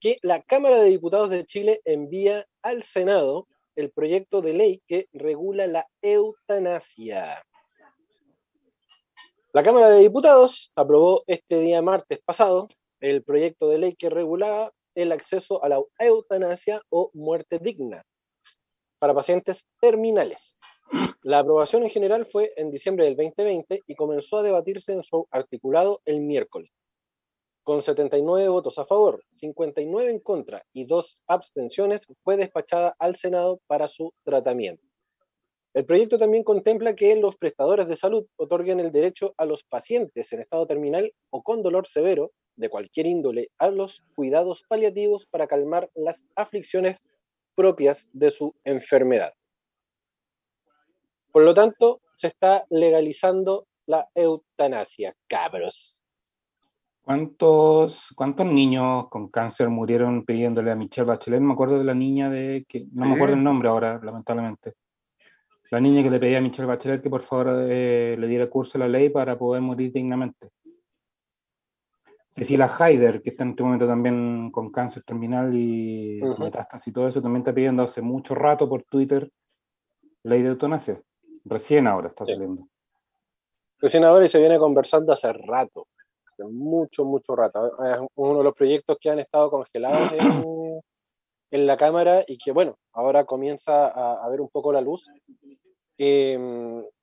que la Cámara de Diputados de Chile envía al Senado el proyecto de ley que regula la eutanasia. La Cámara de Diputados aprobó este día martes pasado el proyecto de ley que regulaba el acceso a la eutanasia o muerte digna para pacientes terminales. La aprobación en general fue en diciembre del 2020 y comenzó a debatirse en su articulado el miércoles. Con 79 votos a favor, 59 en contra y dos abstenciones, fue despachada al Senado para su tratamiento. El proyecto también contempla que los prestadores de salud otorguen el derecho a los pacientes en estado terminal o con dolor severo de cualquier índole a los cuidados paliativos para calmar las aflicciones propias de su enfermedad. Por lo tanto, se está legalizando la eutanasia, cabros. ¿Cuántos, ¿Cuántos niños con cáncer murieron pidiéndole a Michelle Bachelet? Me acuerdo de la niña de que no me acuerdo el nombre ahora, lamentablemente. La niña que le pedía a Michelle Bachelet que por favor eh, le diera curso a la ley para poder morir dignamente. Cecilia Haider, que está en este momento también con cáncer terminal y Ujú. metástasis y todo eso, también está pidiendo hace mucho rato por Twitter ley de eutanasia. Recién ahora está saliendo. Recién ahora y se viene conversando hace rato, hace mucho, mucho rato. Es uno de los proyectos que han estado congelados en, en la Cámara y que, bueno, ahora comienza a, a ver un poco la luz. Eh,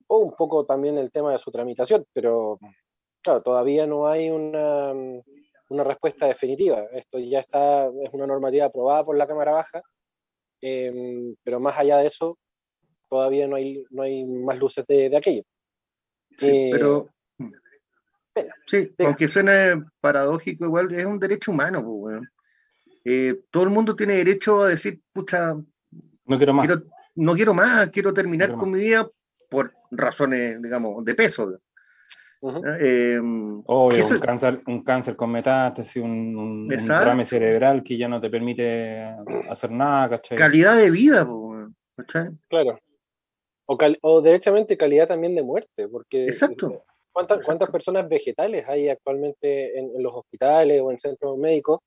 o un poco también el tema de su tramitación, pero claro, todavía no hay una, una respuesta definitiva. Esto ya está, es una normativa aprobada por la Cámara Baja, eh, pero más allá de eso, todavía no hay, no hay más luces de, de aquello. Sí, Eh, pero. Sí, aunque suene paradójico, igual es un derecho humano, pues, weón. Eh, todo el mundo tiene derecho a decir, pucha, no quiero más. Quiero, no quiero más, quiero terminar con mi vida por razones, digamos, de peso. Eh, Obvio, eso- un, cáncer, un cáncer con metástasis, un, un, un Exacto. derrame cerebral que ya no te permite hacer nada, ¿cachai? calidad de vida, ¿cachai? Claro. O, cal- o derechamente calidad también de muerte, porque Exacto. ¿cuántas, cuántas personas vegetales hay actualmente en, en los hospitales o en centros médicos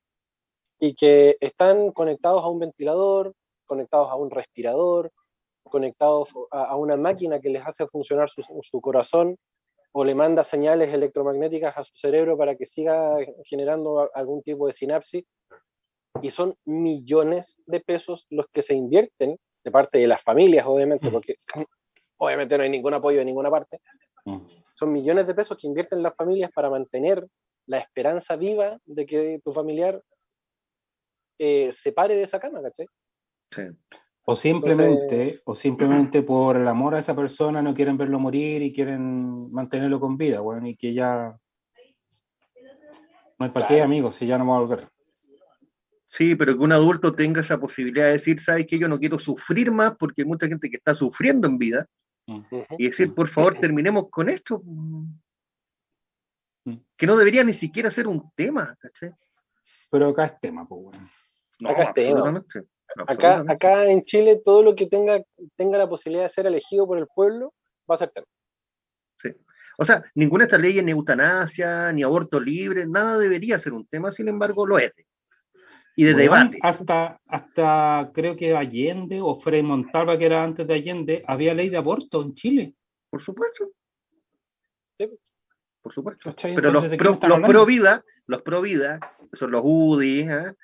y que están conectados a un ventilador, conectados a un respirador, conectados a, a una máquina que les hace funcionar su, su corazón o le manda señales electromagnéticas a su cerebro para que siga generando algún tipo de sinapsis? Y son millones de pesos los que se invierten de parte de las familias, obviamente, porque [laughs] obviamente no hay ningún apoyo de ninguna parte. Son millones de pesos que invierten las familias para mantener la esperanza viva de que tu familiar eh, se pare de esa cama, ¿cachai? O simplemente, o simplemente [clears throat] por el amor a esa persona no quieren verlo morir y quieren mantenerlo con vida, bueno, y que ya no hay para qué, Claro. amigos, si ya no va a volver. Sí, pero que un adulto tenga esa posibilidad de decir, ¿sabes qué? Yo no quiero sufrir más porque hay mucha gente que está sufriendo en vida. Y decir, por favor, terminemos con esto. Que no debería ni siquiera ser un tema, ¿cachai? Pero acá es tema, pues, bueno. No, Acá absolutamente. Acá, en Chile, todo lo que tenga, tenga la posibilidad de ser elegido por el pueblo va a ser tema. O sea, ninguna de estas leyes, ni eutanasia, ni aborto libre, nada debería ser un tema, sin embargo, lo es. Y de Weón, debate. Hasta, hasta creo que Allende o Frei Montalva, que era antes de Allende, había ley de aborto en Chile. Por supuesto. Por supuesto. Pero los Entonces, ¿de qué pro, los pro vida, los pro vida, que son los UDI, ¿eh?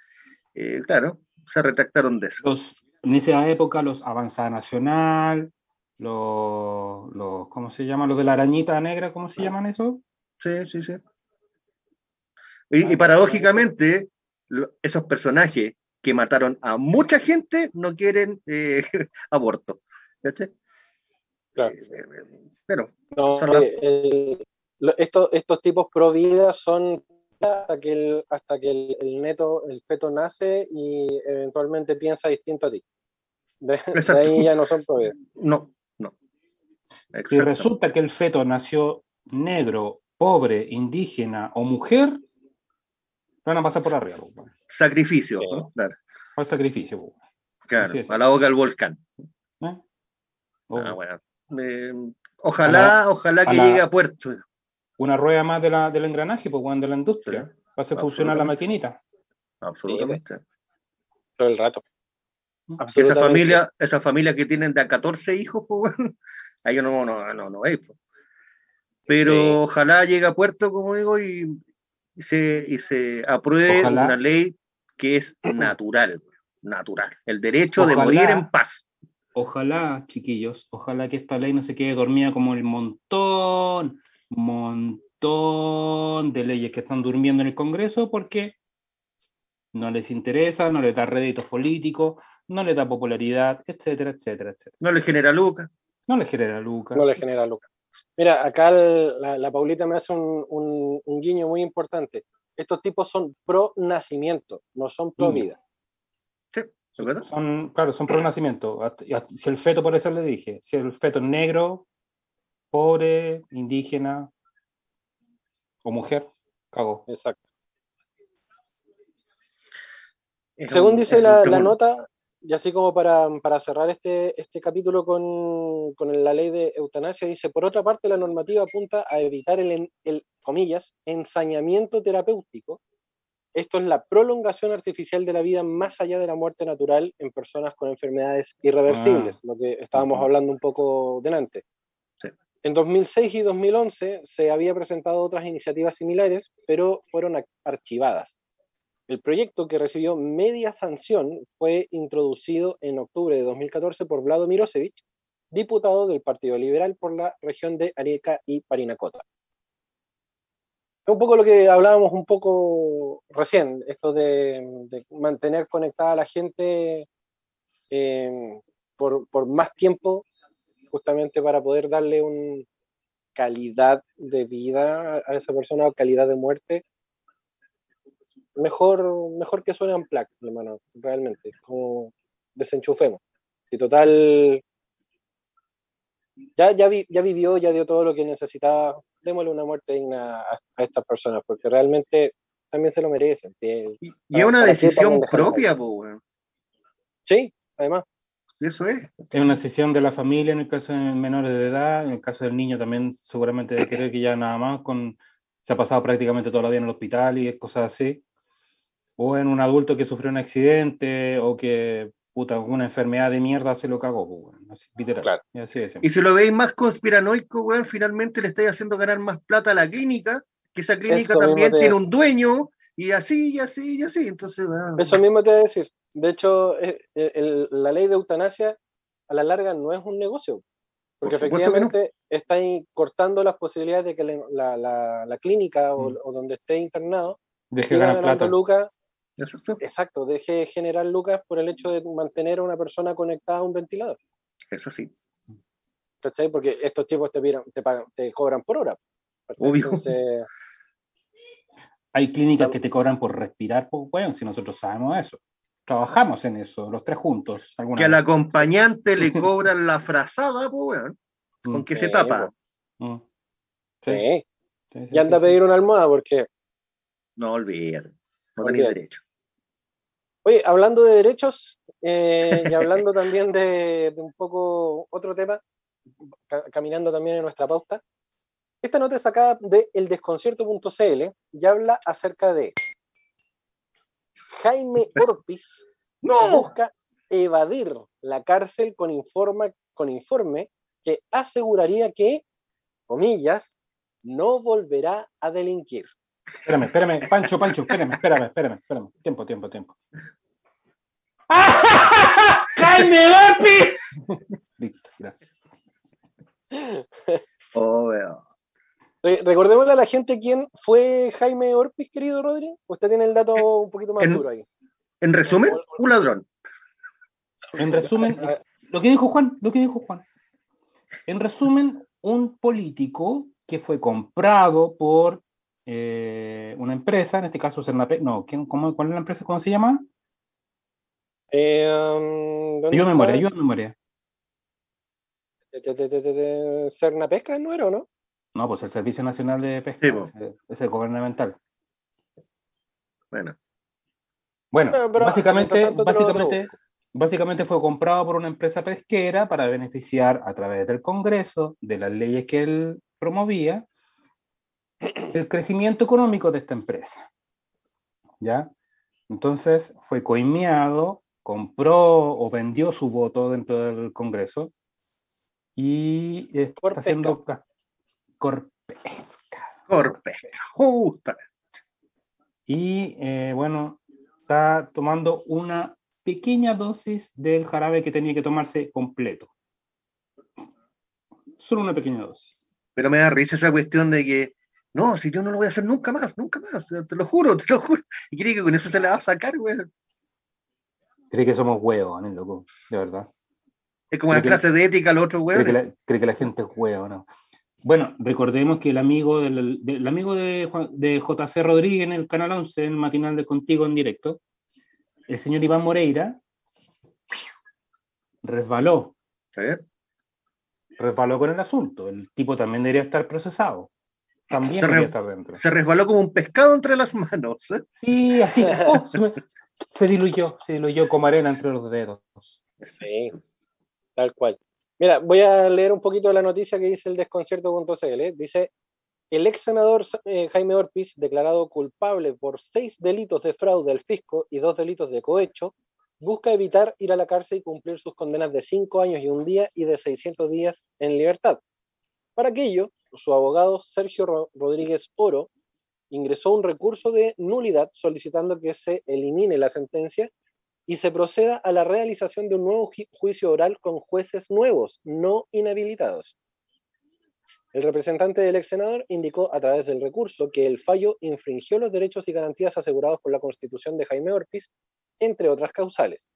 Eh, claro, se retractaron de eso. Los, en esa época, los Avanzada Nacional, los, los, ¿cómo se llama? Los de la arañita negra, ¿cómo se llaman eso? Sí, sí, sí. Y, y paradójicamente, lo- esos personajes que mataron a mucha gente no quieren eh, [laughs] aborto. ¿cachai? Claro. Eh, Pero No, las- eh, estos, estos tipos pro vida son hasta que el, hasta que el, el neto, el feto nace y eventualmente piensa distinto a ti. De, ahí ya no son pro vida. no, no. Si resulta que el feto nació negro, pobre, indígena o mujer, van a pasar por arriba. weón. Sacrificio, ¿no? Claro, Al sacrificio. po. claro, a la boca del volcán. ¿eh? Ah, bueno. Eh, ojalá, la- ojalá que a la- llegue a puerto. Una rueda más de la, del engranaje, pues, weón, de la industria. Va a hacer funcionar la maquinita. Absolutamente. Todo el rato. Y esa familia, esa familia que tienen de a 14 hijos, pues bueno, [laughs] ahí no, no, no, no es. pues. Pero Sí. ojalá llegue a puerto, como digo, y, y se, y se apruebe Ojalá. una ley que es natural, natural. El derecho de morir en paz. Ojalá, chiquillos, ojalá que esta ley no se quede dormida como el montón, montón de leyes que están durmiendo en el Congreso porque no les interesa, no les da réditos políticos, no les da popularidad, etcétera, etcétera, etcétera. No le genera lucas. No les genera lucas. No le genera lucas. Mira, acá el- la, la Paulita me hace un, un- un guiño muy importante. Estos tipos son pro nacimiento, no son pro vida. ¿Es verdad? Son, claro, son pro nacimiento. Si el feto, por eso le dije, si el feto es negro, pobre, indígena o mujer, cago. Exacto. Es Según un- dice la, nota, y así como para, para cerrar este, este capítulo con, con la ley de eutanasia, dice, por otra parte, la normativa apunta a evitar el, en- el, comillas, ensañamiento terapéutico. Esto es la prolongación artificial de la vida más allá de la muerte natural en personas con enfermedades irreversibles, lo que estábamos hablando un poco delante. En 2006 y 2011 se había presentado otras iniciativas similares, pero fueron ar- archivadas. El proyecto que recibió media sanción fue introducido en octubre de 2014 por Vlado Mirosevich, diputado del Partido Liberal por la región de Arica y Parinacota. Es un poco lo que hablábamos un poco recién, esto de, de mantener conectada a la gente eh, por, por más tiempo, justamente para poder darle una calidad de vida a esa persona o calidad de muerte mejor, mejor que suene en plaque, hermano, realmente. Como desenchufemos. Y total, ya, ya, vi- ya vivió, ya dio todo lo que necesitaba. Démosle una muerte digna a, a estas personas, porque realmente también se lo merecen. que- Y es ¿para- una decisión propia, pues. Sí, además. Eso es. Es una decisión de la familia en el caso de menores de edad, en el caso del niño también seguramente de querer que ya nada más con se ha pasado prácticamente toda la vida en el hospital y cosas así. O en un adulto que sufrió un accidente o que puta, una enfermedad de mierda se lo cagó, pues, weón, así, literal. Y así. Y si lo veis más conspiranoico, weón, finalmente le estáis haciendo ganar más plata a la clínica, que esa clínica Eso también tiene un dueño, y así, y así, y así. Entonces, weón, Eso mismo te voy a decir. De hecho, eh, el- el- la ley de eutanasia a la larga no es un negocio. Porque Por que no. efectivamente está ahí cortando las posibilidades de que la, la- la- la clínica o, Mm. o donde esté internado Deje ganar plata. lucas. Exacto. Deje de generar lucas por el hecho de mantener a una persona conectada a un ventilador. eso sí. ¿Cachai? Porque estos tipos te, piran- te, pagan, te cobran por hora. Entonces, Hay clínicas que te cobran por respirar, pues, bueno, si nosotros sabemos eso. Trabajamos en eso, los tres juntos. Que al acompañante le [laughs] cobran la frazada, pues, weón. Con que se tapa. Mm. Sí. Sí, Y anda a pedir una almohada porque, No olviden. No Olviden. tenéis derecho. oye, hablando de derechos eh, y hablando también de, de un poco otro tema, ca- caminando también en nuestra pauta, esta nota es sacada de eldesconcierto.cl y habla acerca de Jaime [laughs] Orpiz busca evadir la cárcel con, informa, con informe que aseguraría que, comillas, no volverá a delinquir. Espérame, espérame, Pancho, Pancho, espérame, espérame, espérame, espérame. Tiempo, tiempo, tiempo. [laughs] ¡Jaime Orpi! [laughs] Listo, gracias. Oh, weón. Re- Recordémosle a la gente quién fue Jaime Orpiz, querido Rodri. Usted tiene el dato un poquito más en- duro ahí. En resumen, un ladrón. En resumen, lo que dijo Juan, lo que dijo Juan. En resumen, un político que fue comprado por eh, una empresa, en este caso Cernapec, no, ¿quién, cómo, ¿cuál es la empresa? ¿Cómo se llama? Eh, um, ¿dónde Ayuda a memoria, ayuda memoria. Te- te- te- te- te- Serna Pesca no era, ¿o no? No, pues el Servicio Nacional de Pesca, Sí, po. ese, ese gubernamental. Bueno. Bueno, Pero- pero, básicamente, básicamente, básicamente fue comprado por una empresa pesquera para beneficiar a través del Congreso, de las leyes que él promovía, el crecimiento económico de esta empresa. ¿Ya? Entonces fue coimeado, compró o vendió su voto dentro del Congreso y está Corpesca. Corpesca, justamente. Y eh, bueno, está tomando una pequeña dosis del jarabe que tenía que tomarse completo. Solo una pequeña dosis. Pero me da risa esa cuestión de que, no, si yo no lo voy a hacer nunca más, nunca más, te lo juro, te lo juro. Y cree que con eso se le va a sacar, güey. Cree que somos huevos, ¿no, loco? De verdad. Es como la Creo que- clase de ética, los otros Cree güeyes. la, cree que la gente es huevo, ¿no? Bueno, recordemos que el amigo, del, del amigo de, Juan- de JC Rodríguez en el Canal 11, en el matinal de Contigo en directo, el señor Iván Moreira, resbaló. Resbaló con el asunto. El tipo también debería estar procesado. También Se re- debería estar dentro. Se resbaló como un pescado entre las manos. ¿eh? Sí, así. [laughs] oh, se, me- se diluyó, se diluyó como arena entre los dedos. Sí, tal cual. Mira, voy a leer un poquito de la noticia que dice el desconcierto.cl. ¿eh? Dice, el ex senador eh, Jaime Orpiz, declarado culpable por seis delitos de fraude al fisco y dos delitos de cohecho, busca evitar ir a la cárcel y cumplir sus condenas de cinco años y un día y de 600 días en libertad. Para aquello, su abogado Sergio Ro- Rodríguez Oro ingresó un recurso de nulidad solicitando que se elimine la sentencia y se proceda a la realización de un nuevo ju- juicio oral con jueces nuevos, no inhabilitados. El representante del ex senador indicó a través del recurso que el fallo infringió los derechos y garantías asegurados por la Constitución de Jaime Orpiz, entre otras causales.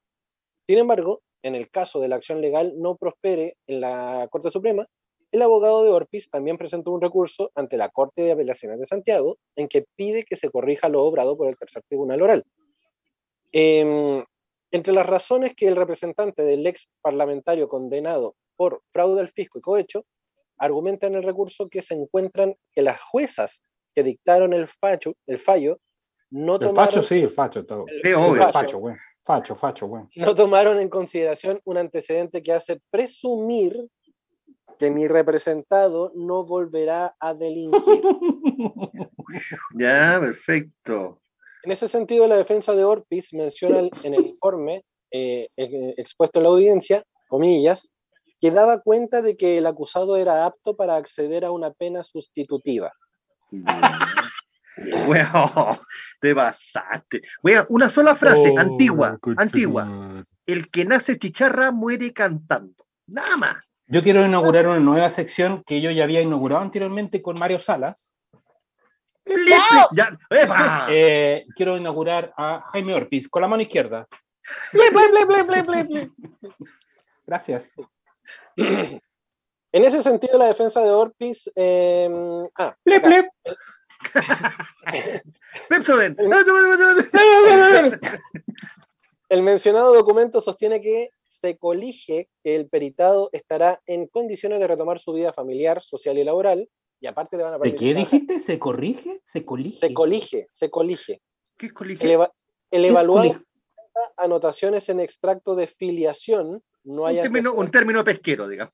Sin embargo, en el caso de la acción legal no prospere en la Corte Suprema, el abogado de Orpiz también presentó un recurso ante la Corte de Apelaciones de Santiago en que pide que se corrija lo obrado por el tercer tribunal oral. Em, entre las razones que el representante del ex parlamentario condenado por fraude al fisco y cohecho argumenta en el recurso que se encuentran que las juezas que dictaron el, facho, el fallo no El tomaron, facho, sí, el facho. Todo. El- Sí, el obvio, facho. facho, güey. Facho, facho, güey. no tomaron en consideración un antecedente que hace presumir que mi representado no volverá a delinquir. [laughs] Ya, perfecto. En ese sentido, la defensa de Orpiz menciona en el informe eh, eh, expuesto en la audiencia, comillas, que daba cuenta de que el acusado era apto para acceder a una pena sustitutiva. [laughs] Weón, te pasaste. Weón, una sola frase, Oh, antigua, antigua. El que nace chicharra muere cantando. Nada más. Yo quiero inaugurar una nueva sección que yo ya había inaugurado anteriormente con Mario Salas. Listo, ya, ¡epa! Eh, quiero inaugurar a Jaime Orpiz con la mano izquierda. Gracias. En ese sentido, la defensa de Orpiz. eh, ah, Blep, blep. [laughs] El mencionado documento sostiene que se colige que el peritado estará en condiciones de retomar su vida familiar, social y laboral, y aparte le van a ¿De qué dijiste? ¿Se corrige? ¿Se colige? Se colige, se colige. ¿Qué es colige? El, eva- el ¿Qué es evaluado colige? presenta anotaciones en extracto de filiación, no hay, Un término, un término pesquero, digamos.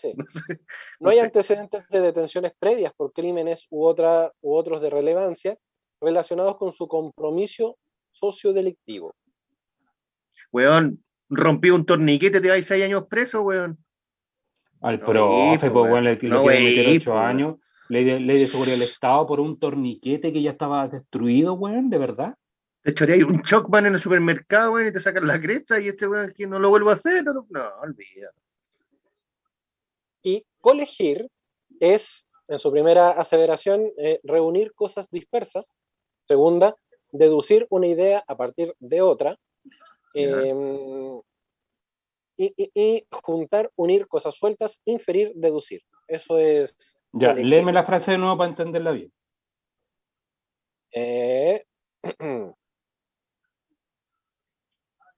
Sí. [laughs] No sé. no hay sé. antecedentes de detenciones previas por crímenes u, otra, u otros de relevancia relacionados con su compromiso sociodelictivo. Weón, rompí un torniquete, te vais seis años preso, weón. Al No, profe, pues, weón. weón, le, No, quieren meter ocho weón. años. Ley de, ley de seguridad del Estado por un torniquete que ya estaba destruido, weón, de verdad. Te echaría un Chocman en el supermercado, weón, y te sacan la cresta y este weón que no lo vuelvo a hacer. No, no, no, olvida. Y colegir es, en su primera aseveración, eh, reunir cosas dispersas. Segunda, deducir una idea a partir de otra. em, y, y- y juntar, unir cosas sueltas, inferir, deducir. Eso es. Ya, léeme la frase de nuevo para entenderla bien. Eh, [clears throat]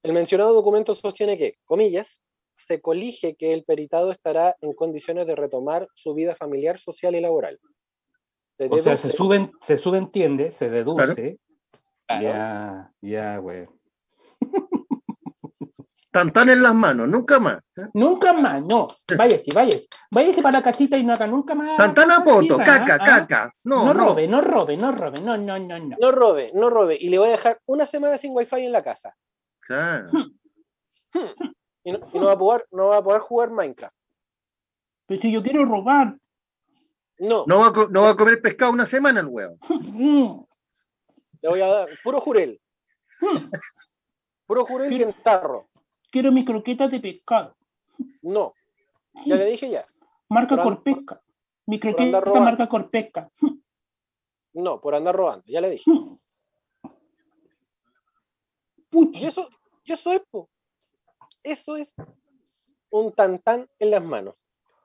el mencionado documento sostiene que, comillas, se colige que el peritado estará en condiciones de retomar su vida familiar, social y laboral. Se O sea, se, suben, se subentiende, se deduce. Claro. Ya, ya, güey. [laughs] Tan tan en las manos, nunca más. ¿eh? Nunca más, no. Váyase, váyase. Váyase para la casita y no haga nunca más. Tan tan a cosas así, poto, caca, ¿Ah? caca. No, No, no. robe, no robe, no robe. No, no, no, no, no. Robe, no robe. Y le voy a dejar una semana sin wifi en la casa. Claro. Y no, y no va a poder, no va a poder jugar Minecraft. Pero si yo quiero robar. No, No va, no va a comer pescado una semana el. Mm. le voy a dar puro jurel. Puro jurel y en tarro. Quiero mis croquetas de pescado. No. Ya le dije ya. Marca Por an- Corpesca. Mi croqueta marca Corpesca. No, por andar robando. Ya le dije. [laughs] Y eso, y eso es, po. Eso es un tantán en las manos.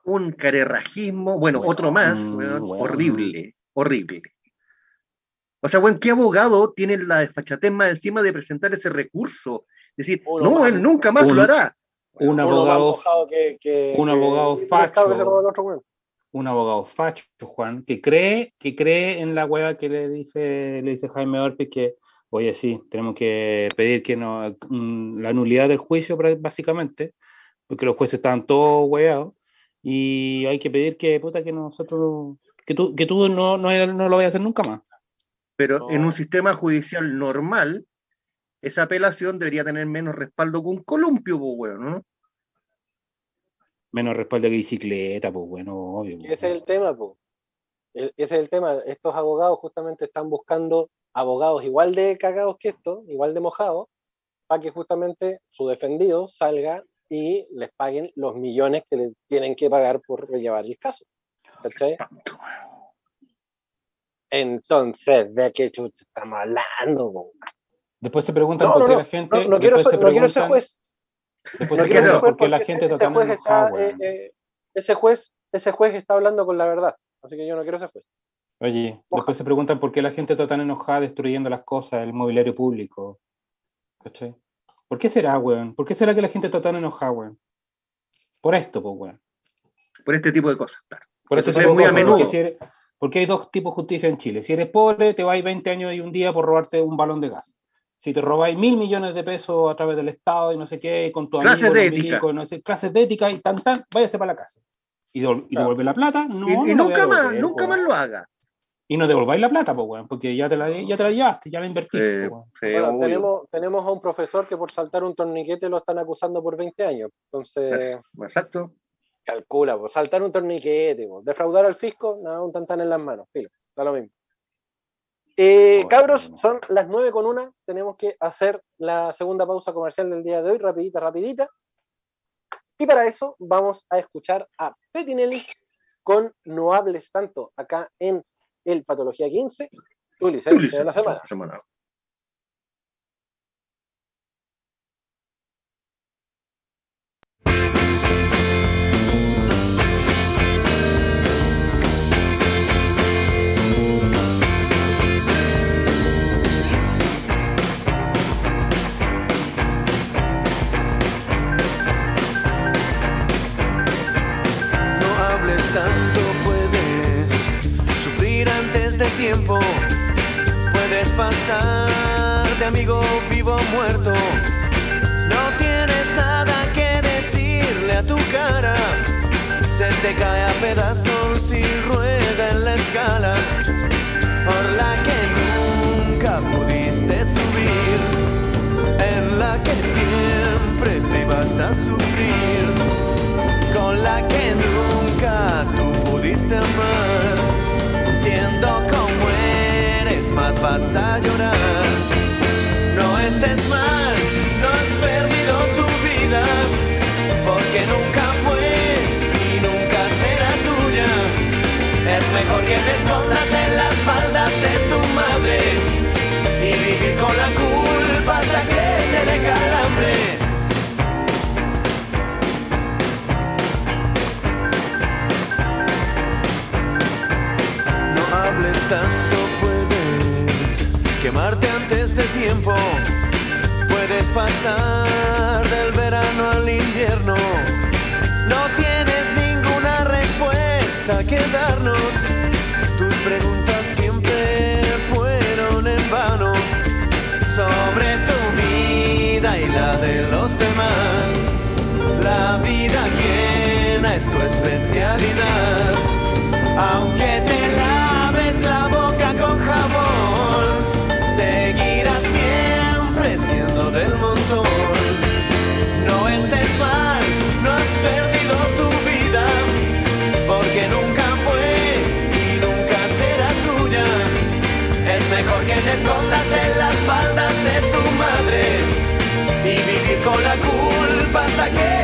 Un carerrajismo, bueno, otro más, Mm, horrible, horrible. O sea, weón, ¿qué abogado tiene la desfachatez más encima de presentar ese recurso? Decir, Uno no, más- él nunca más un- lo hará. Un abogado, mojado que, que- un abogado que facho. otro un abogado facho, Juan, que cree, que cree en la hueva que le dice, le dice Jaime Orpe que, oye, sí, tenemos que pedir que no, mm, la nulidad del juicio, básicamente, porque los jueces estaban todos hueados, y hay que pedir que, puta, que nosotros, que tú, que tú no, no, no lo vayas a hacer nunca más. Pero en No. un sistema judicial normal, esa apelación debería tener menos respaldo que un columpio, pues, weón, ¿no? Menos respaldo que bicicleta, pues bueno, obvio. Ese es el tema, po. El- ese es el tema. Estos abogados justamente están buscando abogados igual de cagados que estos, igual de mojados, para que justamente su defendido salga y les paguen los millones que les tienen que pagar por llevar el caso. ¿Cachai? Entonces, ¿de qué chucha estamos hablando? po? Después se preguntan No, por no, qué no, la gente. no, no quiero, se no quiero ser juez. Después No se preguntan por qué la porque gente ese, está ese tan juez enojada, está, eh, eh, ese juez, ese juez está hablando con la verdad. Así que yo no quiero ser juez. Oye, después se preguntan por qué la gente está tan enojada destruyendo las cosas, el mobiliario público. ¿Cachai? ¿Por qué será, weón? ¿Por qué será que la gente está tan enojada, weón? Por esto, pues, weón. Por este tipo de cosas, claro. Por Eso este tipo de muy a cosas, porque, menudo. si eres- porque hay dos tipos de justicia en Chile. Si eres pobre, te vais 20 años y un día por robarte un balón de gas. Si te robáis mil millones de pesos a través del Estado y no sé qué, con tu Clases amigo, de ética. milicos, no sé, clases de ética y tan tan, váyase para la casa. ¿Y, devol- y Claro. devuelve la plata? No, y no nunca más, devolver, nunca po, más lo haga. Y no devolváis la plata, pues, weón, porque ya te la, ya te la llevaste, ya la invertiste. Sí, po, weón. sí, Bueno, obvio. tenemos, tenemos a un profesor que por saltar un torniquete lo están acusando por 20 años. Entonces, Eso, Exacto. calcula, pues, saltar un torniquete, pues, defraudar al fisco, nada, un tantán en las manos, filo, da lo mismo. Eh, Oh, cabros, son las 9 con una, tenemos que hacer la segunda pausa comercial del día de hoy, rapidita, rapidita. Y para eso vamos a escuchar a Petinelli con No hables tanto, acá en el Patología 15, tu licencia de la semana. semana. Antes de tiempo. Puedes pasar de amigo vivo o muerto. No tienes nada que decirle a tu cara. Se te cae a pedazos y rueda en la escala por la que nunca pudiste subir, en la que siempre te ibas a sufrir, quemarte antes de tiempo. Puedes pasar del verano al invierno. No tienes ninguna respuesta que darnos. Tus preguntas siempre fueron en vano sobre tu vida y la de los demás. La vida ajena es tu especialidad. Aunque te laves la boca con jabón, siempre siendo del montón. No estés mal, no has perdido tu vida, porque nunca fue y nunca será tuya. Es mejor que te escondas en las faldas de tu madre y vivir con la culpa hasta que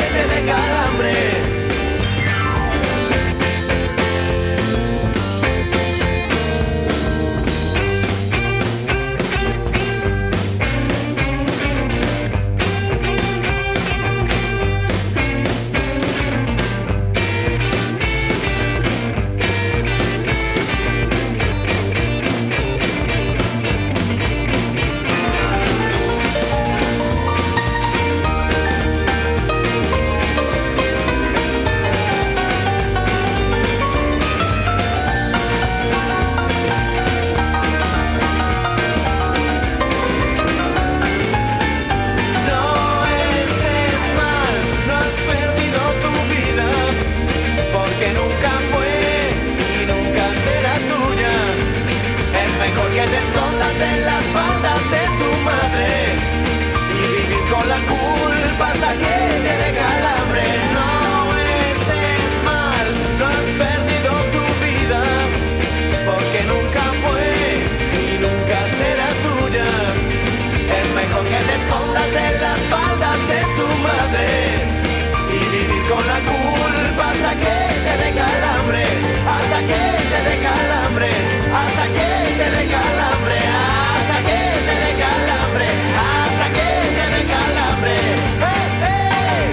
hasta que te dé calambre, hasta que te dé calambre, hasta que te dé calambre, hasta que te dé calambre, hasta que te dé calambre. ¡Eh, eh!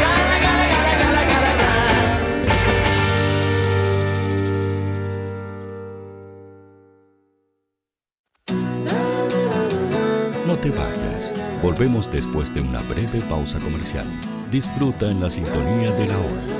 Cala, cala, cala, cala, cala, cala. No te vayas. Volvemos después de una breve pausa comercial. Disfruta en la sintonía de la hora.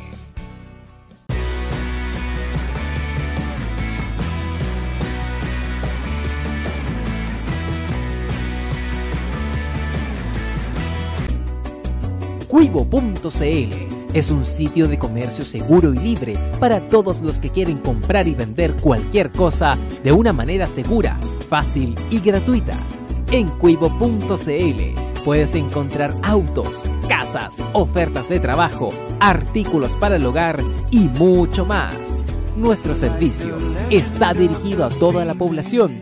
Cuivo.cl es un sitio de comercio seguro y libre para todos los que quieren comprar y vender cualquier cosa de una manera segura, fácil y gratuita. En cuivo.cl puedes encontrar autos, casas, ofertas de trabajo, artículos para el hogar y mucho más. Nuestro servicio está dirigido a toda la población,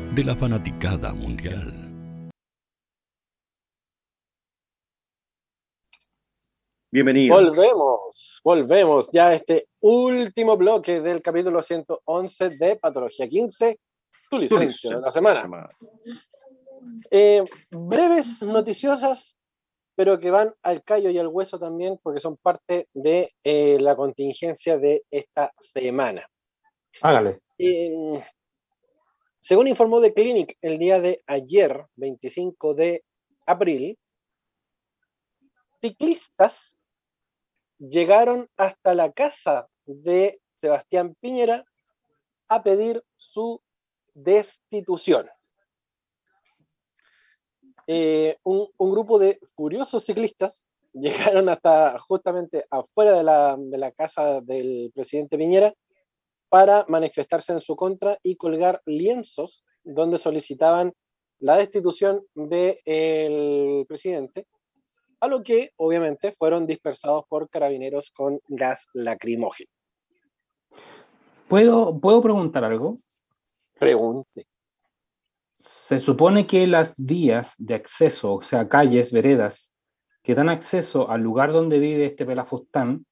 de la fanaticada mundial. Bienvenidos. Volvemos, volvemos ya a este último bloque del capítulo 111 de Patología 15, tu licencia de la semana. Eh, breves, noticiosas pero que van al callo y al hueso también porque son parte de eh, la contingencia de esta semana. Hágale. Eh, según informó The Clinic el día de ayer, 25 de abril, ciclistas llegaron hasta la casa de Sebastián Piñera a pedir su destitución. Eh, un, grupo de furiosos ciclistas [laughs] llegaron hasta justamente afuera de la, casa del presidente Piñera para manifestarse en su contra y colgar lienzos donde solicitaban la destitución del presidente a lo que obviamente fueron dispersados por carabineros con gas lacrimógeno. ¿Puedo, ¿Puedo preguntar algo? Pregunte. Se supone que las vías de acceso, o sea, calles, veredas, que dan acceso al lugar donde vive este pelafustán,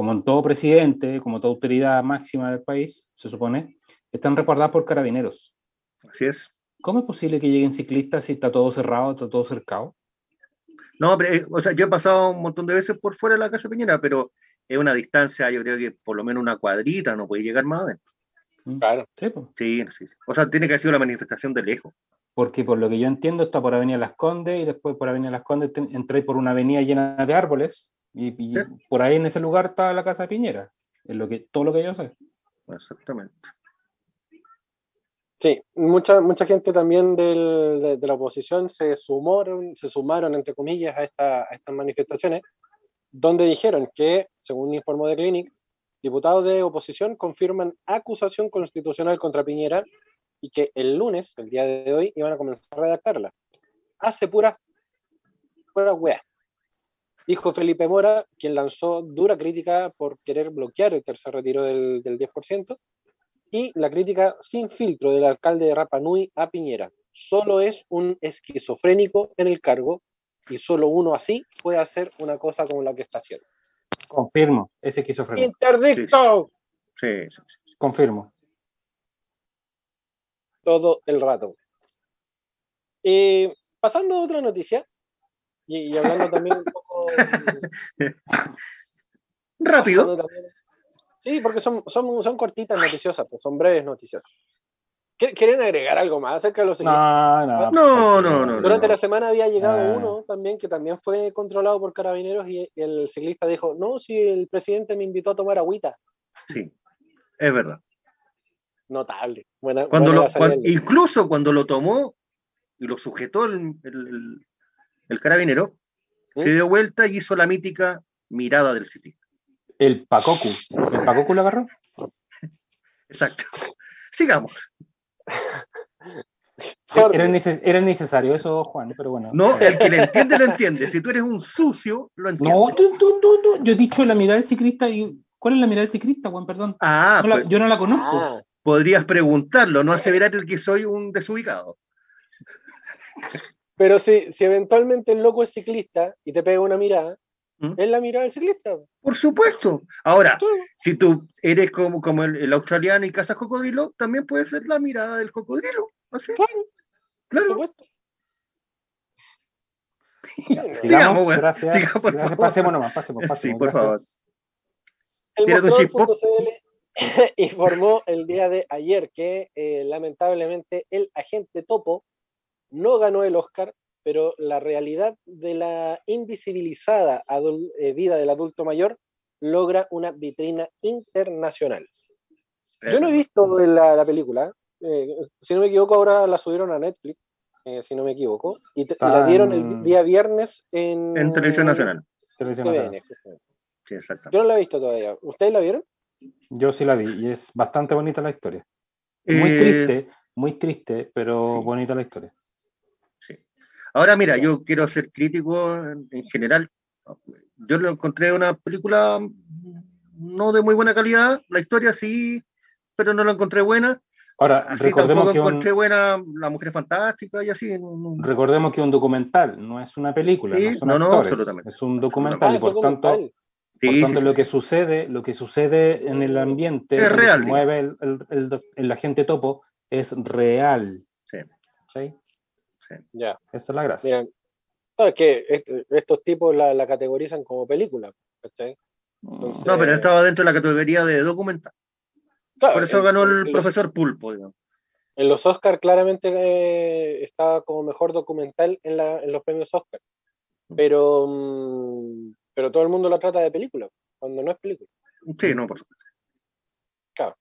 como en todo presidente, como toda autoridad máxima del país, se supone, están resguardadas por carabineros. Así es. ¿Cómo es posible que lleguen ciclistas si está todo cerrado, está todo cercado? No, pero, eh, o sea, yo he pasado un montón de veces por fuera de la Casa Peñera, pero es una distancia, yo creo que por lo menos una cuadrita, no puede llegar más adentro. Mm. Claro. Sí, pues. Sí, sí, sí. O sea, tiene que haber sido la manifestación de lejos. Porque por lo que yo entiendo está por Avenida Las Condes y después por Avenida Las Condes entré por una avenida llena de árboles y, y por ahí en ese lugar está la Casa de Piñera. Es lo que, todo lo que yo sé. Exactamente. Sí, mucha, mucha gente también del- de, de la oposición se sumaron, se sumaron, entre comillas, a, esta- a estas manifestaciones, donde dijeron que, según informó de Clinic, diputados de oposición confirman acusación constitucional contra Piñera y que el lunes, el día de hoy, iban a comenzar a redactarla. Hace pura, pura wea. Dijo Felipe Mora, quien lanzó dura crítica por querer bloquear el tercer retiro del, del 10%, y la crítica sin filtro del alcalde de Rapa Nui a Piñera. Solo es un esquizofrénico en el cargo y solo uno así puede hacer una cosa como la que está haciendo. Confirmo, ese esquizofrénico. ¡Interdicto! Sí, sí, sí. Confirmo. Todo el rato. Eh, pasando a otra noticia, y, y hablando también un poco... [laughs] [laughs] Rápido. Sí, porque son, son, son cortitas noticiosas, pues son breves noticias. ¿Qué- ¿Quieren agregar algo más acerca de los No, no. No, no, no. Durante no. la semana había llegado Ah. uno también que también fue controlado por carabineros y el ciclista dijo, no, si el presidente me invitó a tomar agüita. Sí, es verdad. Notable. Buena, Cuando lo, incluso cuando lo tomó y lo sujetó el, el- el- el carabinero, Se dio vuelta y hizo la mítica mirada del ciclista. El Pacocu. ¿El Pacocu lo agarró? Exacto. Sigamos. Era, neces- era necesario eso, Juan, pero bueno. No, el que le entiende, lo entiende. Si tú eres un sucio, lo entiende. No, tú, tú, tú, tú. yo he dicho la mirada del ciclista y. ¿Cuál es la mirada del ciclista, Juan? Perdón. Ah, No la- pues, yo no la conozco. Ah, podrías preguntarlo, no aseverar que soy un desubicado. Pero si, si eventualmente el loco es ciclista y te pega una mirada, ¿Mm? es la mirada del ciclista. Por supuesto. Ahora, si tú eres como, como el, el australiano y cazas cocodrilo, también puede ser la mirada del cocodrilo. Así. Claro, por Claro. supuesto. Sigamos, Sigamos, güey. gracias. Sigamos, por gracias. favor. Pasemos nomás, pasemos, pasemos. Sí, por gracias. El [laughs] informó el día de ayer que eh, lamentablemente el agente Topo no ganó el Oscar, pero la realidad de la invisibilizada eh, vida del adulto mayor logra una vitrina internacional. Yo no he visto la, la película, eh, si no me equivoco ahora la subieron a Netflix, eh, si no me equivoco, y, te- y la dieron el día viernes en, En televisión nacional. Televisión Nacional. justamente. Sí, exacto. Yo no la he visto todavía. ¿Ustedes la vieron? Yo sí la vi y es bastante bonita la historia. Muy Eh, triste, muy triste, pero sí. bonita la historia. Ahora, mira, yo quiero ser crítico en, en general. Yo lo encontré una película no de muy buena calidad, la historia sí, pero no la encontré buena. Ahora, Así recordemos que, un, encontré buena La Mujer Fantástica y así. no- no- recordemos que un documental no es una película, Sí, no son no, no, actores, absolutamente. es un documental y por tanto, por Sí, tanto sí, lo sí, que sucede, lo que sucede en el ambiente Es real, se mueve el, el, el el agente topo es real. Sí. ¿Sí? Ya. Esa es la gracia. Miren, no, es que est- estos tipos la, la categorizan como película. Entonces, No, pero estaba dentro de la categoría de documental. claro, Por eso en- ganó el los- profesor Pulpo. digamos. En los Oscar claramente eh, está como mejor documental en, la- en los premios Oscar. Pero, mm, pero todo el mundo la trata de película, cuando no es película. Sí, no, por supuesto. Claro.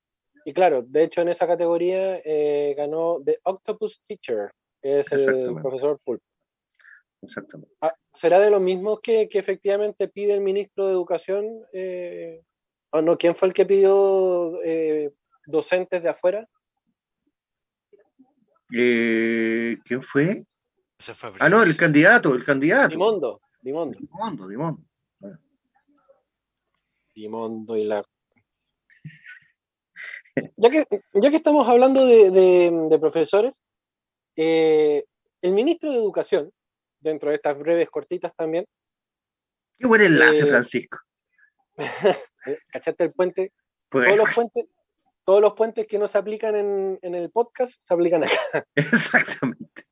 Y claro, de hecho en esa categoría eh, ganó The Octopus Teacher, es el profesor Pulpo. Exactamente. Ah, ¿Será de los mismos que, que efectivamente pide el ministro de Educación? Eh, ¿O no? ¿Quién fue el que pidió eh, docentes de afuera? Eh, ¿Quién fue? Ah, no, el candidato, el candidato. Dimondo, Dimondo. Dimondo, Dimondo. Dimondo y la. [laughs] Ya que, ya que estamos hablando de, profesores, eh, el ministro de Educación, dentro de estas breves cortitas también. Qué buen enlace, eh, Francisco. [laughs] ¿Cachaste el puente? Pues, todos los puentes, todos los puentes que no se aplican en, el podcast se aplican acá. [laughs] Exactamente.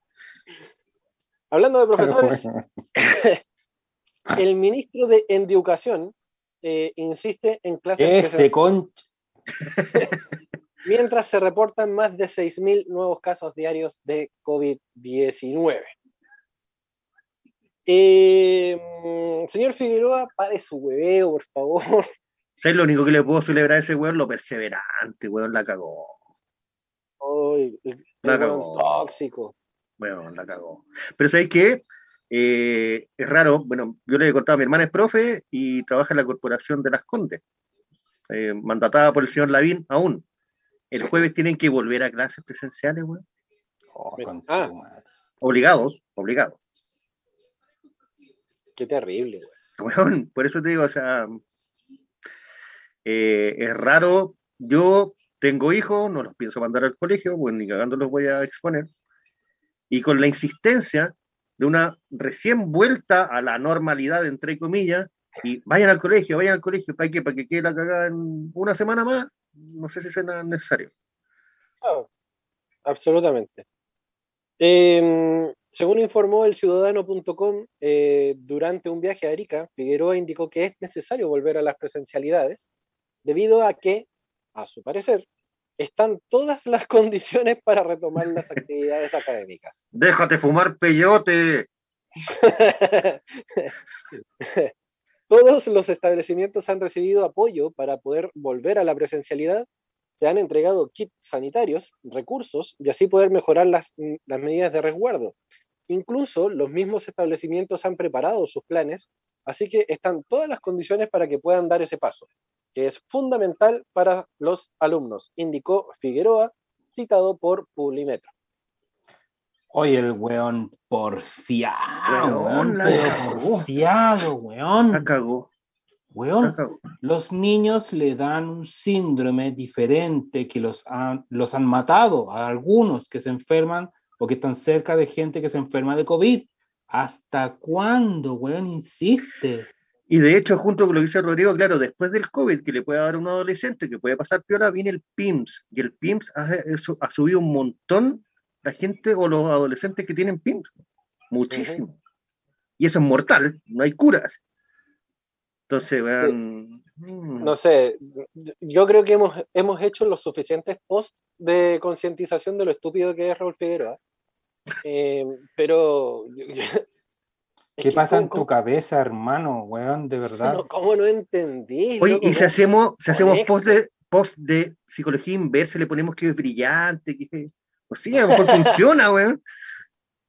Hablando de profesores, [laughs] el ministro de Educación eh, insiste en clases. Ese concha. Mientras se reportan más de 6.000 nuevos casos diarios de COVID-19. Eh, señor Figueroa, pare su hueveo, por favor. ¿Sabes lo único que le puedo celebrar a ese weón? Lo perseverante, weón, la cagó. Ay, la cagó. tóxico. Weón, la cagó. Pero ¿sabes qué? Eh, es raro, bueno, yo le he contado mi hermana es profe y trabaja en la Corporación de las Condes, eh, mandatada por el señor Lavín aún. El jueves tienen que volver a clases presenciales, weón. Oh, ah. Obligados, obligados. Qué terrible, weón. por eso te digo, o sea, eh, es raro. Yo tengo hijos, no los pienso mandar al colegio, pues ni cagando los voy a exponer. Y con la insistencia de una recién vuelta a la normalidad, entre comillas, y vayan al colegio, vayan al colegio, ¿para qué? Para que quede la cagada en una semana más, no sé si sea necesario. absolutamente. Em, según informó el ciudadano.com, eh, durante un viaje a Arica, Figueroa indicó que es necesario volver a las presencialidades debido a que, a su parecer, están todas las [laughs] condiciones para retomar las actividades académicas. [laughs] Déjate fumar peyote. [laughs] Todos los establecimientos han recibido apoyo para poder volver a la presencialidad. Se han entregado kits sanitarios, recursos y así poder mejorar las, las medidas de resguardo. Incluso los mismos establecimientos han preparado sus planes, así que están todas las condiciones para que puedan dar ese paso que es fundamental para los alumnos, indicó Figueroa, citado por Publimetro. Oye, el weón porfiado, weón, porfiado, weón. Acabó. Weón, los niños le dan un síndrome diferente que los han, los han matado a algunos que se enferman o que están cerca de gente que se enferma de COVID. ¿Hasta cuándo, weón? Insiste. Y de hecho, junto con lo que dice Rodrigo, claro, después del COVID que le puede dar a un adolescente, que puede pasar peor, viene el PIMS. Y el PIMS ha, ha, subido un montón la gente o los adolescentes que tienen PIMS. Muchísimo. Y eso es mortal, no hay curas. Entonces, vean. Mm. No sé, yo creo que hemos, hemos hecho los suficientes posts de concientización de lo estúpido que es Raúl Figueroa. Eh, pero ¿Qué pasa en tu cabeza, hermano, weón? De verdad. ¿Cómo no entendí? Oye, y si hacemos, si hacemos post de, post de psicología inversa, le ponemos que es brillante, que. O sí, a lo mejor funciona, [laughs] weón.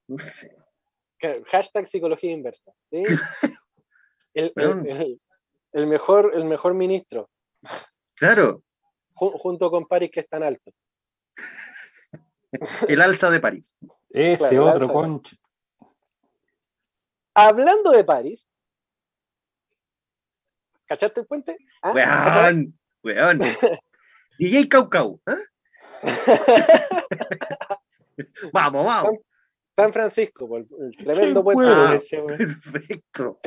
No sé. Hashtag psicología inversa. ¿sí? El, el, mejor, el mejor ministro. Claro. junto con París, que es tan alto. [laughs] El alza de París. Ese otro concho. Hablando de París, ¿cachaste el puente? ¿Ah? Weón, weón. [laughs] DJ Caucau. ¿eh? [laughs] vamos, vamos. San, Francisco, el, tremendo puente. perfecto.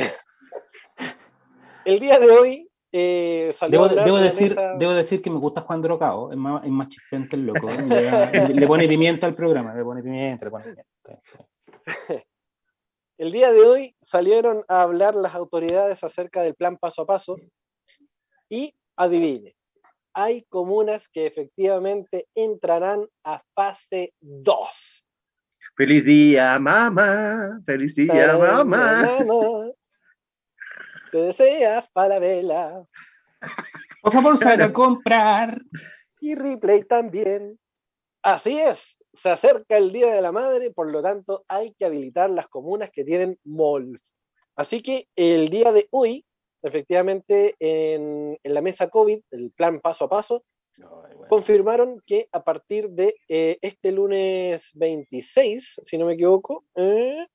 El día de hoy eh, debo, debo decir, debo decir que me gusta Juan Drogao, es más, es más chispente el loco. Le, le, pone pimienta al programa, le pone pimienta, le pone pimienta. El día de hoy salieron a hablar las autoridades acerca del plan paso a paso y adivine, hay comunas que efectivamente entrarán a fase 2. Feliz día, mamá. Feliz día, mamá. [laughs] Te deseas para vela. Por favor, salga a comprar. Y replay también. Así es se acerca el Día de la Madre, por lo tanto hay que habilitar las comunas que tienen malls. Así que el día de hoy, efectivamente, en, la mesa COVID, el plan paso a paso, confirmaron que a partir de eh, este lunes 26, si no me equivoco, eh,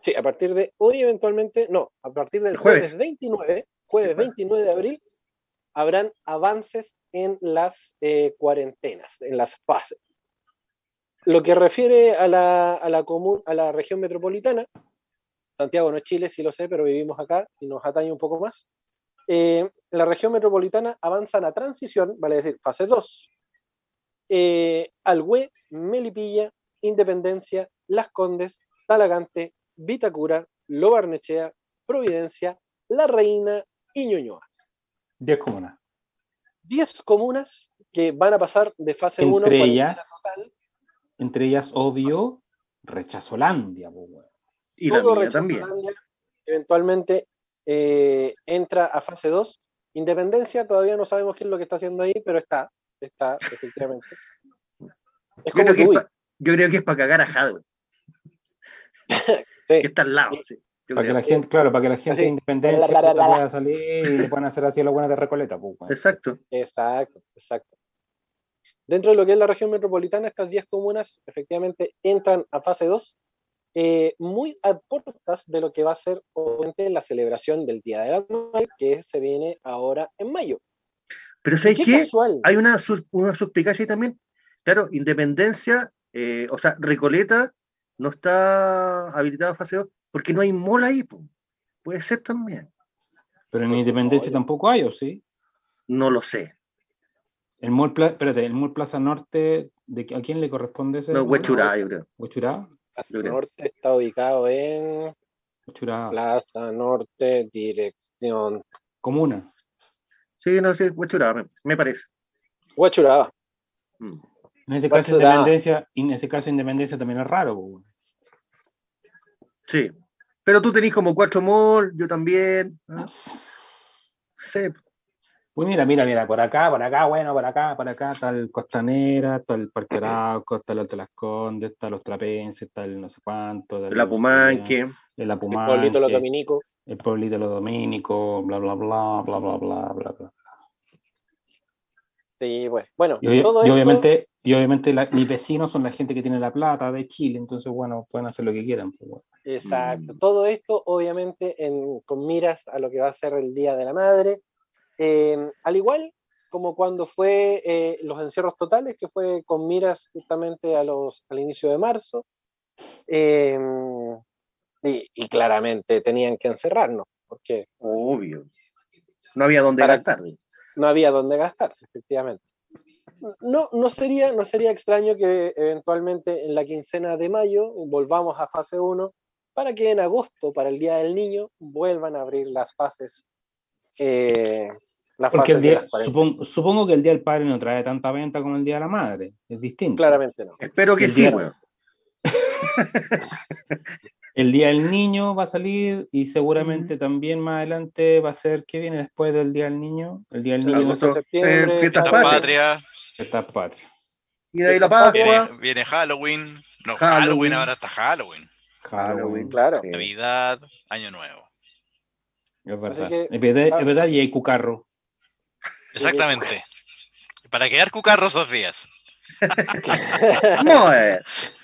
sí, a partir de hoy eventualmente, no, a partir del jueves, 29, jueves 29 de abril, habrán avances en las eh, cuarentenas, en las fases. Lo que refiere a la, a la, a la región metropolitana, Santiago no es Chile, sí lo sé, pero vivimos acá y nos atañe un poco más. Eh, la región metropolitana avanza a transición, vale decir, fase 2. Eh, Algüe, Melipilla, Independencia, Las Condes, Talagante, Vitacura, Lobarnechea, Providencia, La Reina y Ñuñoa. 10 comunas. 10 comunas que van a pasar de fase 1 entre ellas, entre ellas, obvio, Rechazolandia. Y Todo la Rechazolandia, eventualmente eh, entra a fase 2. Independencia, todavía no sabemos qué es lo que está haciendo ahí, pero está, está, efectivamente. [laughs] yo, creo que es yo, creo que es para cagar a Hadwe. [laughs] Que está al lado, sí. Para que la gente, claro, para que la gente de independencia pueda salir y le puedan hacer así a la buena de Recoleta. Pues, exacto. Exacto, exacto. Dentro de lo que es la región metropolitana, estas 10 comunas efectivamente entran a fase 2, eh, muy a puertas de lo que va a ser obviamente la celebración del Día de la Madre, que se viene ahora en mayo. Pero ¿sabes qué? Hay una, una suspicacia ahí también. Claro, Independencia, eh, o sea, Recoleta no está habilitada a fase 2 porque no hay mall ahí, puede ser también. Pero en Independencia tampoco hay, ¿o sí? No lo sé. El mall, espérate, el mall Plaza Norte, ¿de, ¿a quién le corresponde ese? No, Huechurá, yo creo. ¿Huechurá? Plaza Norte está ubicado en. Plaza Norte, dirección. Comuna. Sí, no sé, Huechurá, me, parece. Huechurá. Mm. En ese caso, Independencia, en ese caso, Independencia también es raro. Sí. Pero tú tenés como cuatro malls, yo también. [laughs] Sí. Pues mira, mira, mira, por acá, por acá, bueno, por acá, por acá está el Costanera, está el Parque Arauco, está el Alto Las Condes, está los Trapenses, está el no sé cuánto. El Apumanque. El Apumanque. El pueblito Los Dominicos. El pueblito Los Dominicos, bla, bla, bla, bla, bla, bla, bla, bla. Sí, bueno, bueno y, todo y obviamente, y obviamente mis vecinos son la gente que tiene la plata de Chile, entonces, bueno, pueden hacer lo que quieran. Pues, Exacto. Mm. Todo esto, obviamente, con miras a lo que va a ser el Día de la Madre. Em, al igual como cuando fue eh, los encierros totales, que fue con miras justamente a los, al inicio de marzo. Em, y, claramente tenían que encerrarnos, porque... Obvio. No había dónde gastar no había dónde gastar, efectivamente. No, no, sería, no sería extraño que eventualmente en la quincena de mayo volvamos a fase 1 para que en agosto, para el Día del Niño, vuelvan a abrir las fases. Eh, Porque el día, supongo, que el Día del Padre no trae tanta venta como el Día de la Madre. Es distinto. Claramente no. Espero que sí, bueno. [laughs] El Día del Niño va a salir y seguramente también más adelante va a ser, ¿qué viene después del Día del Niño? El Día del Niño de septiembre. Eh, fiesta patria. Fiesta patria. Y de ahí la Pascua. Viene, Halloween. No, Halloween. ahora está Halloween. Halloween, claro. Navidad, Año Nuevo. Es verdad. es, verdad es verdad, y hay cucarro. Exactamente. Para quedar cucarro esos días. [laughs] no es.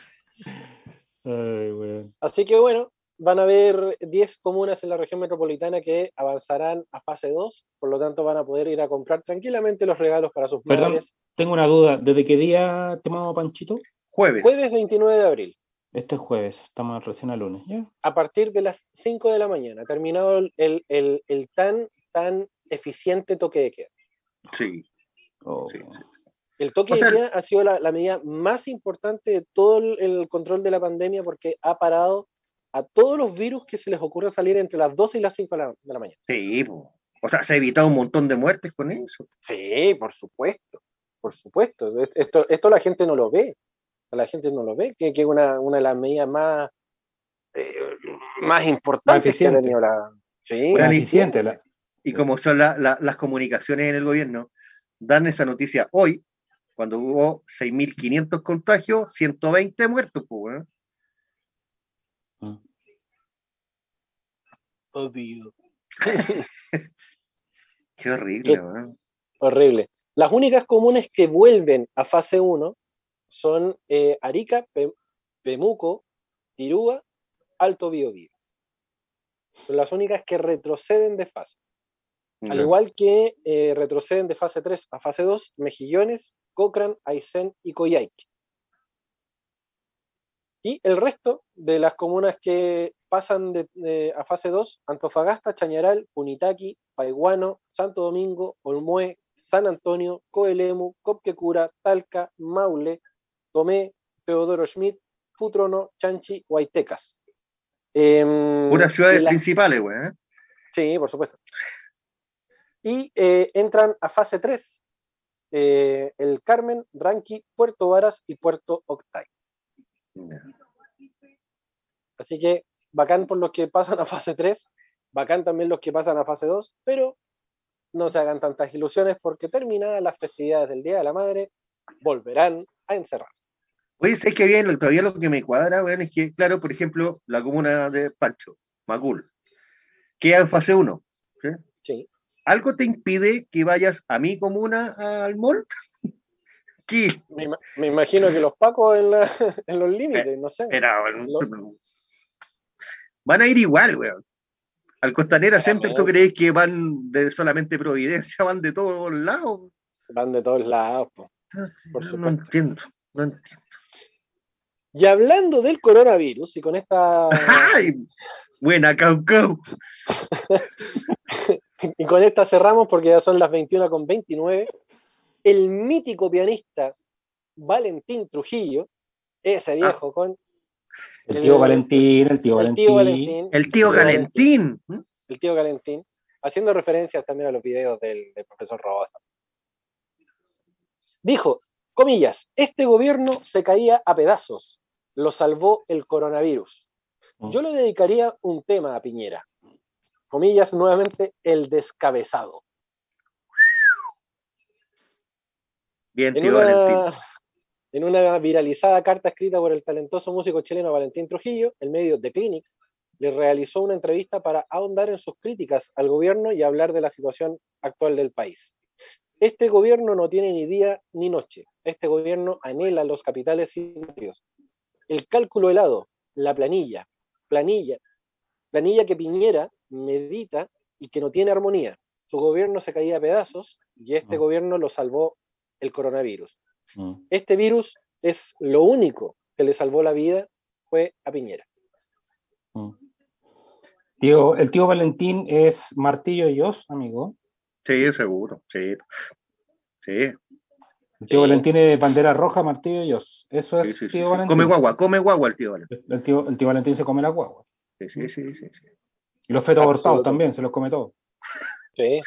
Así que bueno, van a haber 10 comunas en la región metropolitana que avanzarán a fase 2, por lo tanto van a poder ir a comprar tranquilamente los regalos para sus Perdón, tengo una duda, ¿desde qué día tomamos Panchito? Jueves. Jueves 29 de abril. Este jueves, estamos recién a lunes, ¿ya? A partir de las 5 de la mañana, terminado el, el, tan, tan eficiente toque de queda. Sí. Oh. sí. El toque de queda ha sido la, medida más importante de todo el, control de la pandemia porque ha parado a todos los virus que se les ocurre salir entre las 12 y las 5 de la, mañana. Sí, o sea, se ha evitado un montón de muertes con eso. Sí, por supuesto, por supuesto. Esto, esto la gente no lo ve, la gente no lo ve, que es una, una de las medidas más, eh, más importantes que ha tenido la... Sí, eficiente. Y como son las comunicaciones en el gobierno, dan esa noticia hoy, cuando hubo 6.500 contagios, 120 muertos, pues, ah. [laughs] Qué horrible, Horrible. Las únicas comunas que vuelven a fase 1 son eh, Arica, Pemuco, Tirúa, Alto Biobío. Son las únicas que retroceden de fase. Al igual que eh, retroceden de fase 3 a fase 2, Mejillones, Cochrane, Aysén y Coyhaique. Y el resto de las comunas que pasan de, a fase 2, Antofagasta, Chañaral, Punitaqui, Paiguano, Santo Domingo, Olmué, San Antonio, Coelemu, Copquecura, Talca, Maule, Tomé, Teodoro Schmidt, Futrono, Chanchi, Huaytecas. Em, Unas ciudades principales, güey. ¿eh? Sí, por supuesto. Y eh, entran a fase 3 eh, el Carmen, Ranqui, Puerto Varas y Puerto Octay. Así que bacán por los que pasan a fase 3, bacán también los que pasan a fase 2, pero no se hagan tantas ilusiones porque terminadas las festividades del Día de la Madre, volverán a encerrarse. Oye, sé que bien, todavía lo que me cuadra, bueno, es que, claro, por ejemplo, la comuna de Pancho, Macul, queda en fase 1. ¿sí? ¿Algo te impide que vayas a mi comuna al mall? [laughs] ¿Qué? Me, imagino que los pacos en, [laughs] en los límites, no sé. Van a ir igual, weón. Al Costanera Center, ¿tú crees que van de solamente Providencia? Van de todos lados. Van de todos lados, no entiendo, no entiendo. Y hablando del coronavirus, y con esta. [laughs] ¡Ay! Buena, Caucau. [laughs] y con esta cerramos porque ya son las 21 con 29. El mítico pianista Valentín Trujillo, ese ah. viejo con. El tío Valentín, el tío Valentín. El tío Valentín. El tío Valentín. Haciendo referencias también a los videos del, del profesor Robosa. Dijo, comillas, este gobierno se caía a pedazos lo salvó el coronavirus. Mm. Yo le dedicaría un tema a Piñera. Comillas, nuevamente, el descabezado. Bien, tío en una, en una viralizada carta escrita por el talentoso músico chileno Valentín Trujillo, el medio The Clinic le realizó una entrevista para ahondar en sus críticas al gobierno y hablar de la situación actual del país. Este gobierno no tiene ni día ni noche. Este gobierno anhela los capitales y el cálculo helado, la planilla, planilla, planilla que Piñera medita y que no tiene armonía. Su gobierno se caía a pedazos y este mm. gobierno lo salvó el coronavirus. Mm. Este virus es lo único que le salvó la vida fue a Piñera. Mm. Tío, el tío Valentín es Martillo y Os, amigo. Sí, seguro, sí. Sí, el tío Valentín es bandera roja, martillo y os. Eso es tío Valentín. Come guagua, come guagua el tío Valentín. El tío, el tío Valentín se come la guagua. Sí, sí, sí, sí. Y los fetos abortados también, se los come todos. Sí.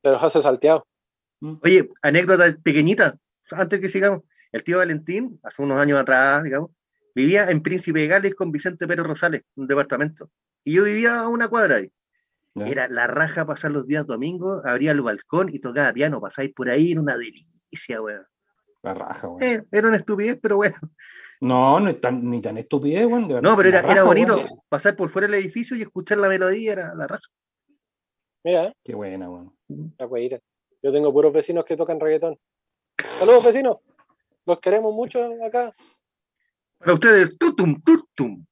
Pero los hace salteado. Mm. Oye, anécdota pequeñita, antes que sigamos. El tío Valentín, hace unos años atrás, digamos, vivía en Príncipe de Gales con Vicente Pérez Rosales, un departamento. Y yo vivía a una cuadra ahí. Era la raja pasar los días domingos, abría el balcón y tocaba piano, pasáis por ahí, era una delicia, weón. La raja, weón. Eh, era una estupidez, pero bueno. No, no es tan, ni tan estupidez, weón. No, pero era, era bonito pasar por fuera del edificio y escuchar la melodía, era la raja. Mira. Qué buena, weón. La Yo tengo puros vecinos que tocan reggaetón. Saludos, vecinos. Los queremos mucho acá. Para ustedes, tutum, tutum.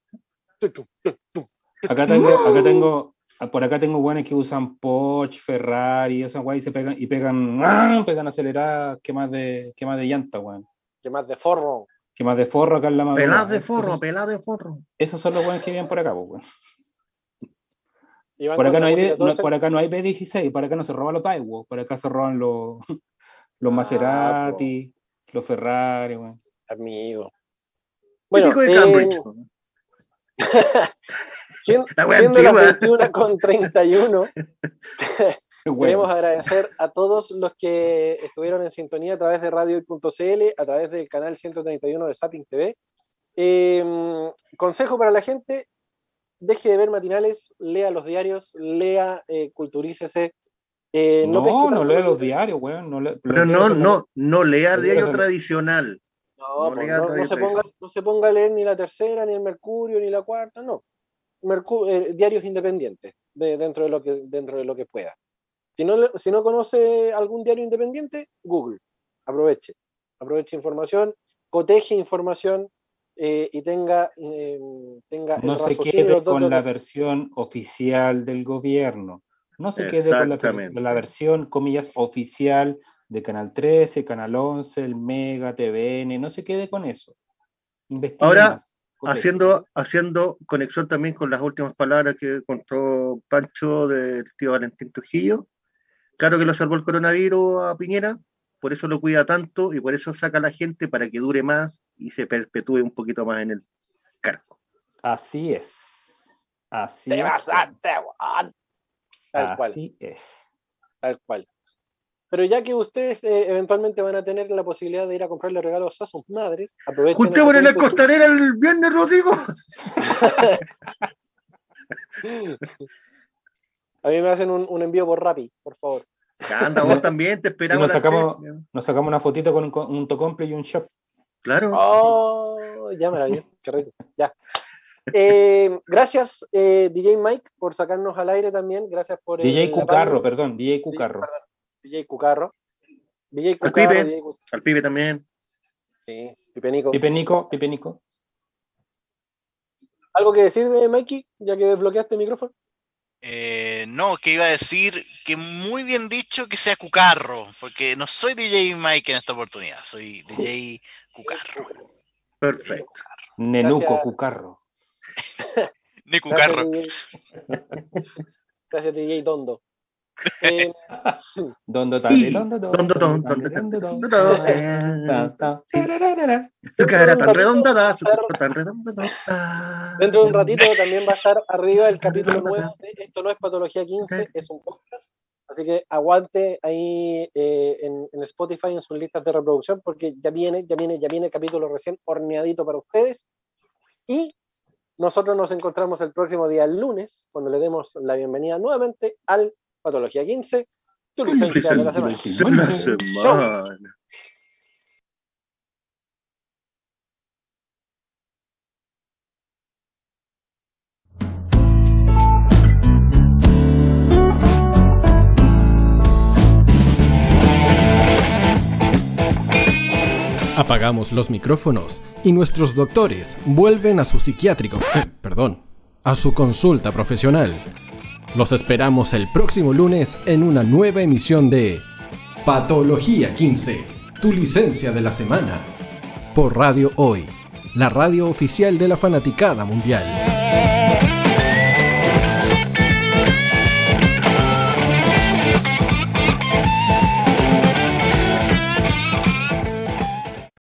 tutum, tutum. Acá tengo, acá tengo, Ah, por acá tengo guanes que usan Porsche, Ferrari, esas guay, y se pegan, y pegan, ¡ah! pegan aceleradas, que más de, que más de llanta, weón. Que más de forro. Que más de forro acá en la madrugada. Pelad de forro, pelad de forro. Esos son los guanes que viven por acá, weón. Por acá, no hay, por acá no hay B16, por acá no se roban los Taiwo, por acá se roban los, [laughs] los ah, Maserati, los Ferrari, weón. Amigo. Bueno, de Cambridge. Eh, [laughs] siendo, las 21 con 31, [laughs] queremos agradecer a todos los que estuvieron en sintonía a través de radio.cl, a través del canal 131 de Sapping TV. Em, consejo para la gente, deje de ver matinales, lea los diarios, lea, eh, culturícese. Eh, no, no, lea los diarios, weón. No Pero no, no, no lea diario tradicional. No, no, no, se ponga, no se ponga a leer ni la tercera, ni el Mercurio, ni la cuarta, no. Eh, diarios independientes de, dentro, de lo que, dentro de lo que pueda. Si no, si no conoce algún diario independiente, Google. Aproveche. Aproveche información, coteje información eh, y tenga, eh, tenga no se quede con la versión oficial del gobierno. No se quede con la, la, versión, comillas, oficial de Canal 13, Canal 11, el Mega, TVN. No se quede con eso. Ahora, haciendo, haciendo conexión también con las últimas palabras que contó Pancho del tío Valentín Trujillo, claro que lo salvó el coronavirus a Piñera, por eso lo cuida tanto y por eso saca a la gente para que dure más y se perpetúe un poquito más en el cargo. Así es. Así es. Tal Así es. Tal cual. Pero ya que ustedes eh, eventualmente van a tener la posibilidad de ir a comprarle regalos a sus madres, aprovechen. Juntémonos en la costanera el viernes, Rodrigo. [laughs] [laughs] a mí me hacen un, envío por Rappi, por favor. Ya anda, vos también, te esperamos. Nos sacamos, nos sacamos una fotito con un, un tocomple y un shop. Claro. Oh, ya me la vi, qué rico. Ya. Eh, gracias, eh, DJ Mike, por sacarnos al aire también. Gracias por. DJ Cucarro, perdón, DJ Cucarro. DJ Cucarro. DJ Cucarro. Al pibe, al pibe también. Sí, Pipe Nico. Pipe Nico, Pipe Nico. ¿Algo que decir de Mikey, ya que desbloqueaste el micrófono? Eh, no, que iba a decir que muy bien dicho que sea Cucarro, porque no soy DJ Mike en esta oportunidad, soy DJ Cucarro. Perfecto. Nenuco Cucarro. [laughs] Necucarro. Gracias, DJ Dondo. Tan Dentro de un ratito también va a estar arriba el capítulo nuevo Esto no es Patología 15, es un podcast. Así que aguante ahí eh, en, en, Spotify en sus listas de reproducción porque ya viene, ya viene, ya viene el capítulo recién horneadito para ustedes. Y nosotros nos encontramos el próximo día, el lunes, cuando le demos la bienvenida nuevamente al Patología 15, tu licencia de la semana. De la semana. Apagamos los micrófonos y nuestros doctores vuelven a su psiquiátrico, eh, perdón, a su consulta profesional. Los esperamos el próximo lunes en una nueva emisión de Patología 15, tu licencia de la semana, por Radio Hoy, la radio oficial de la fanaticada mundial.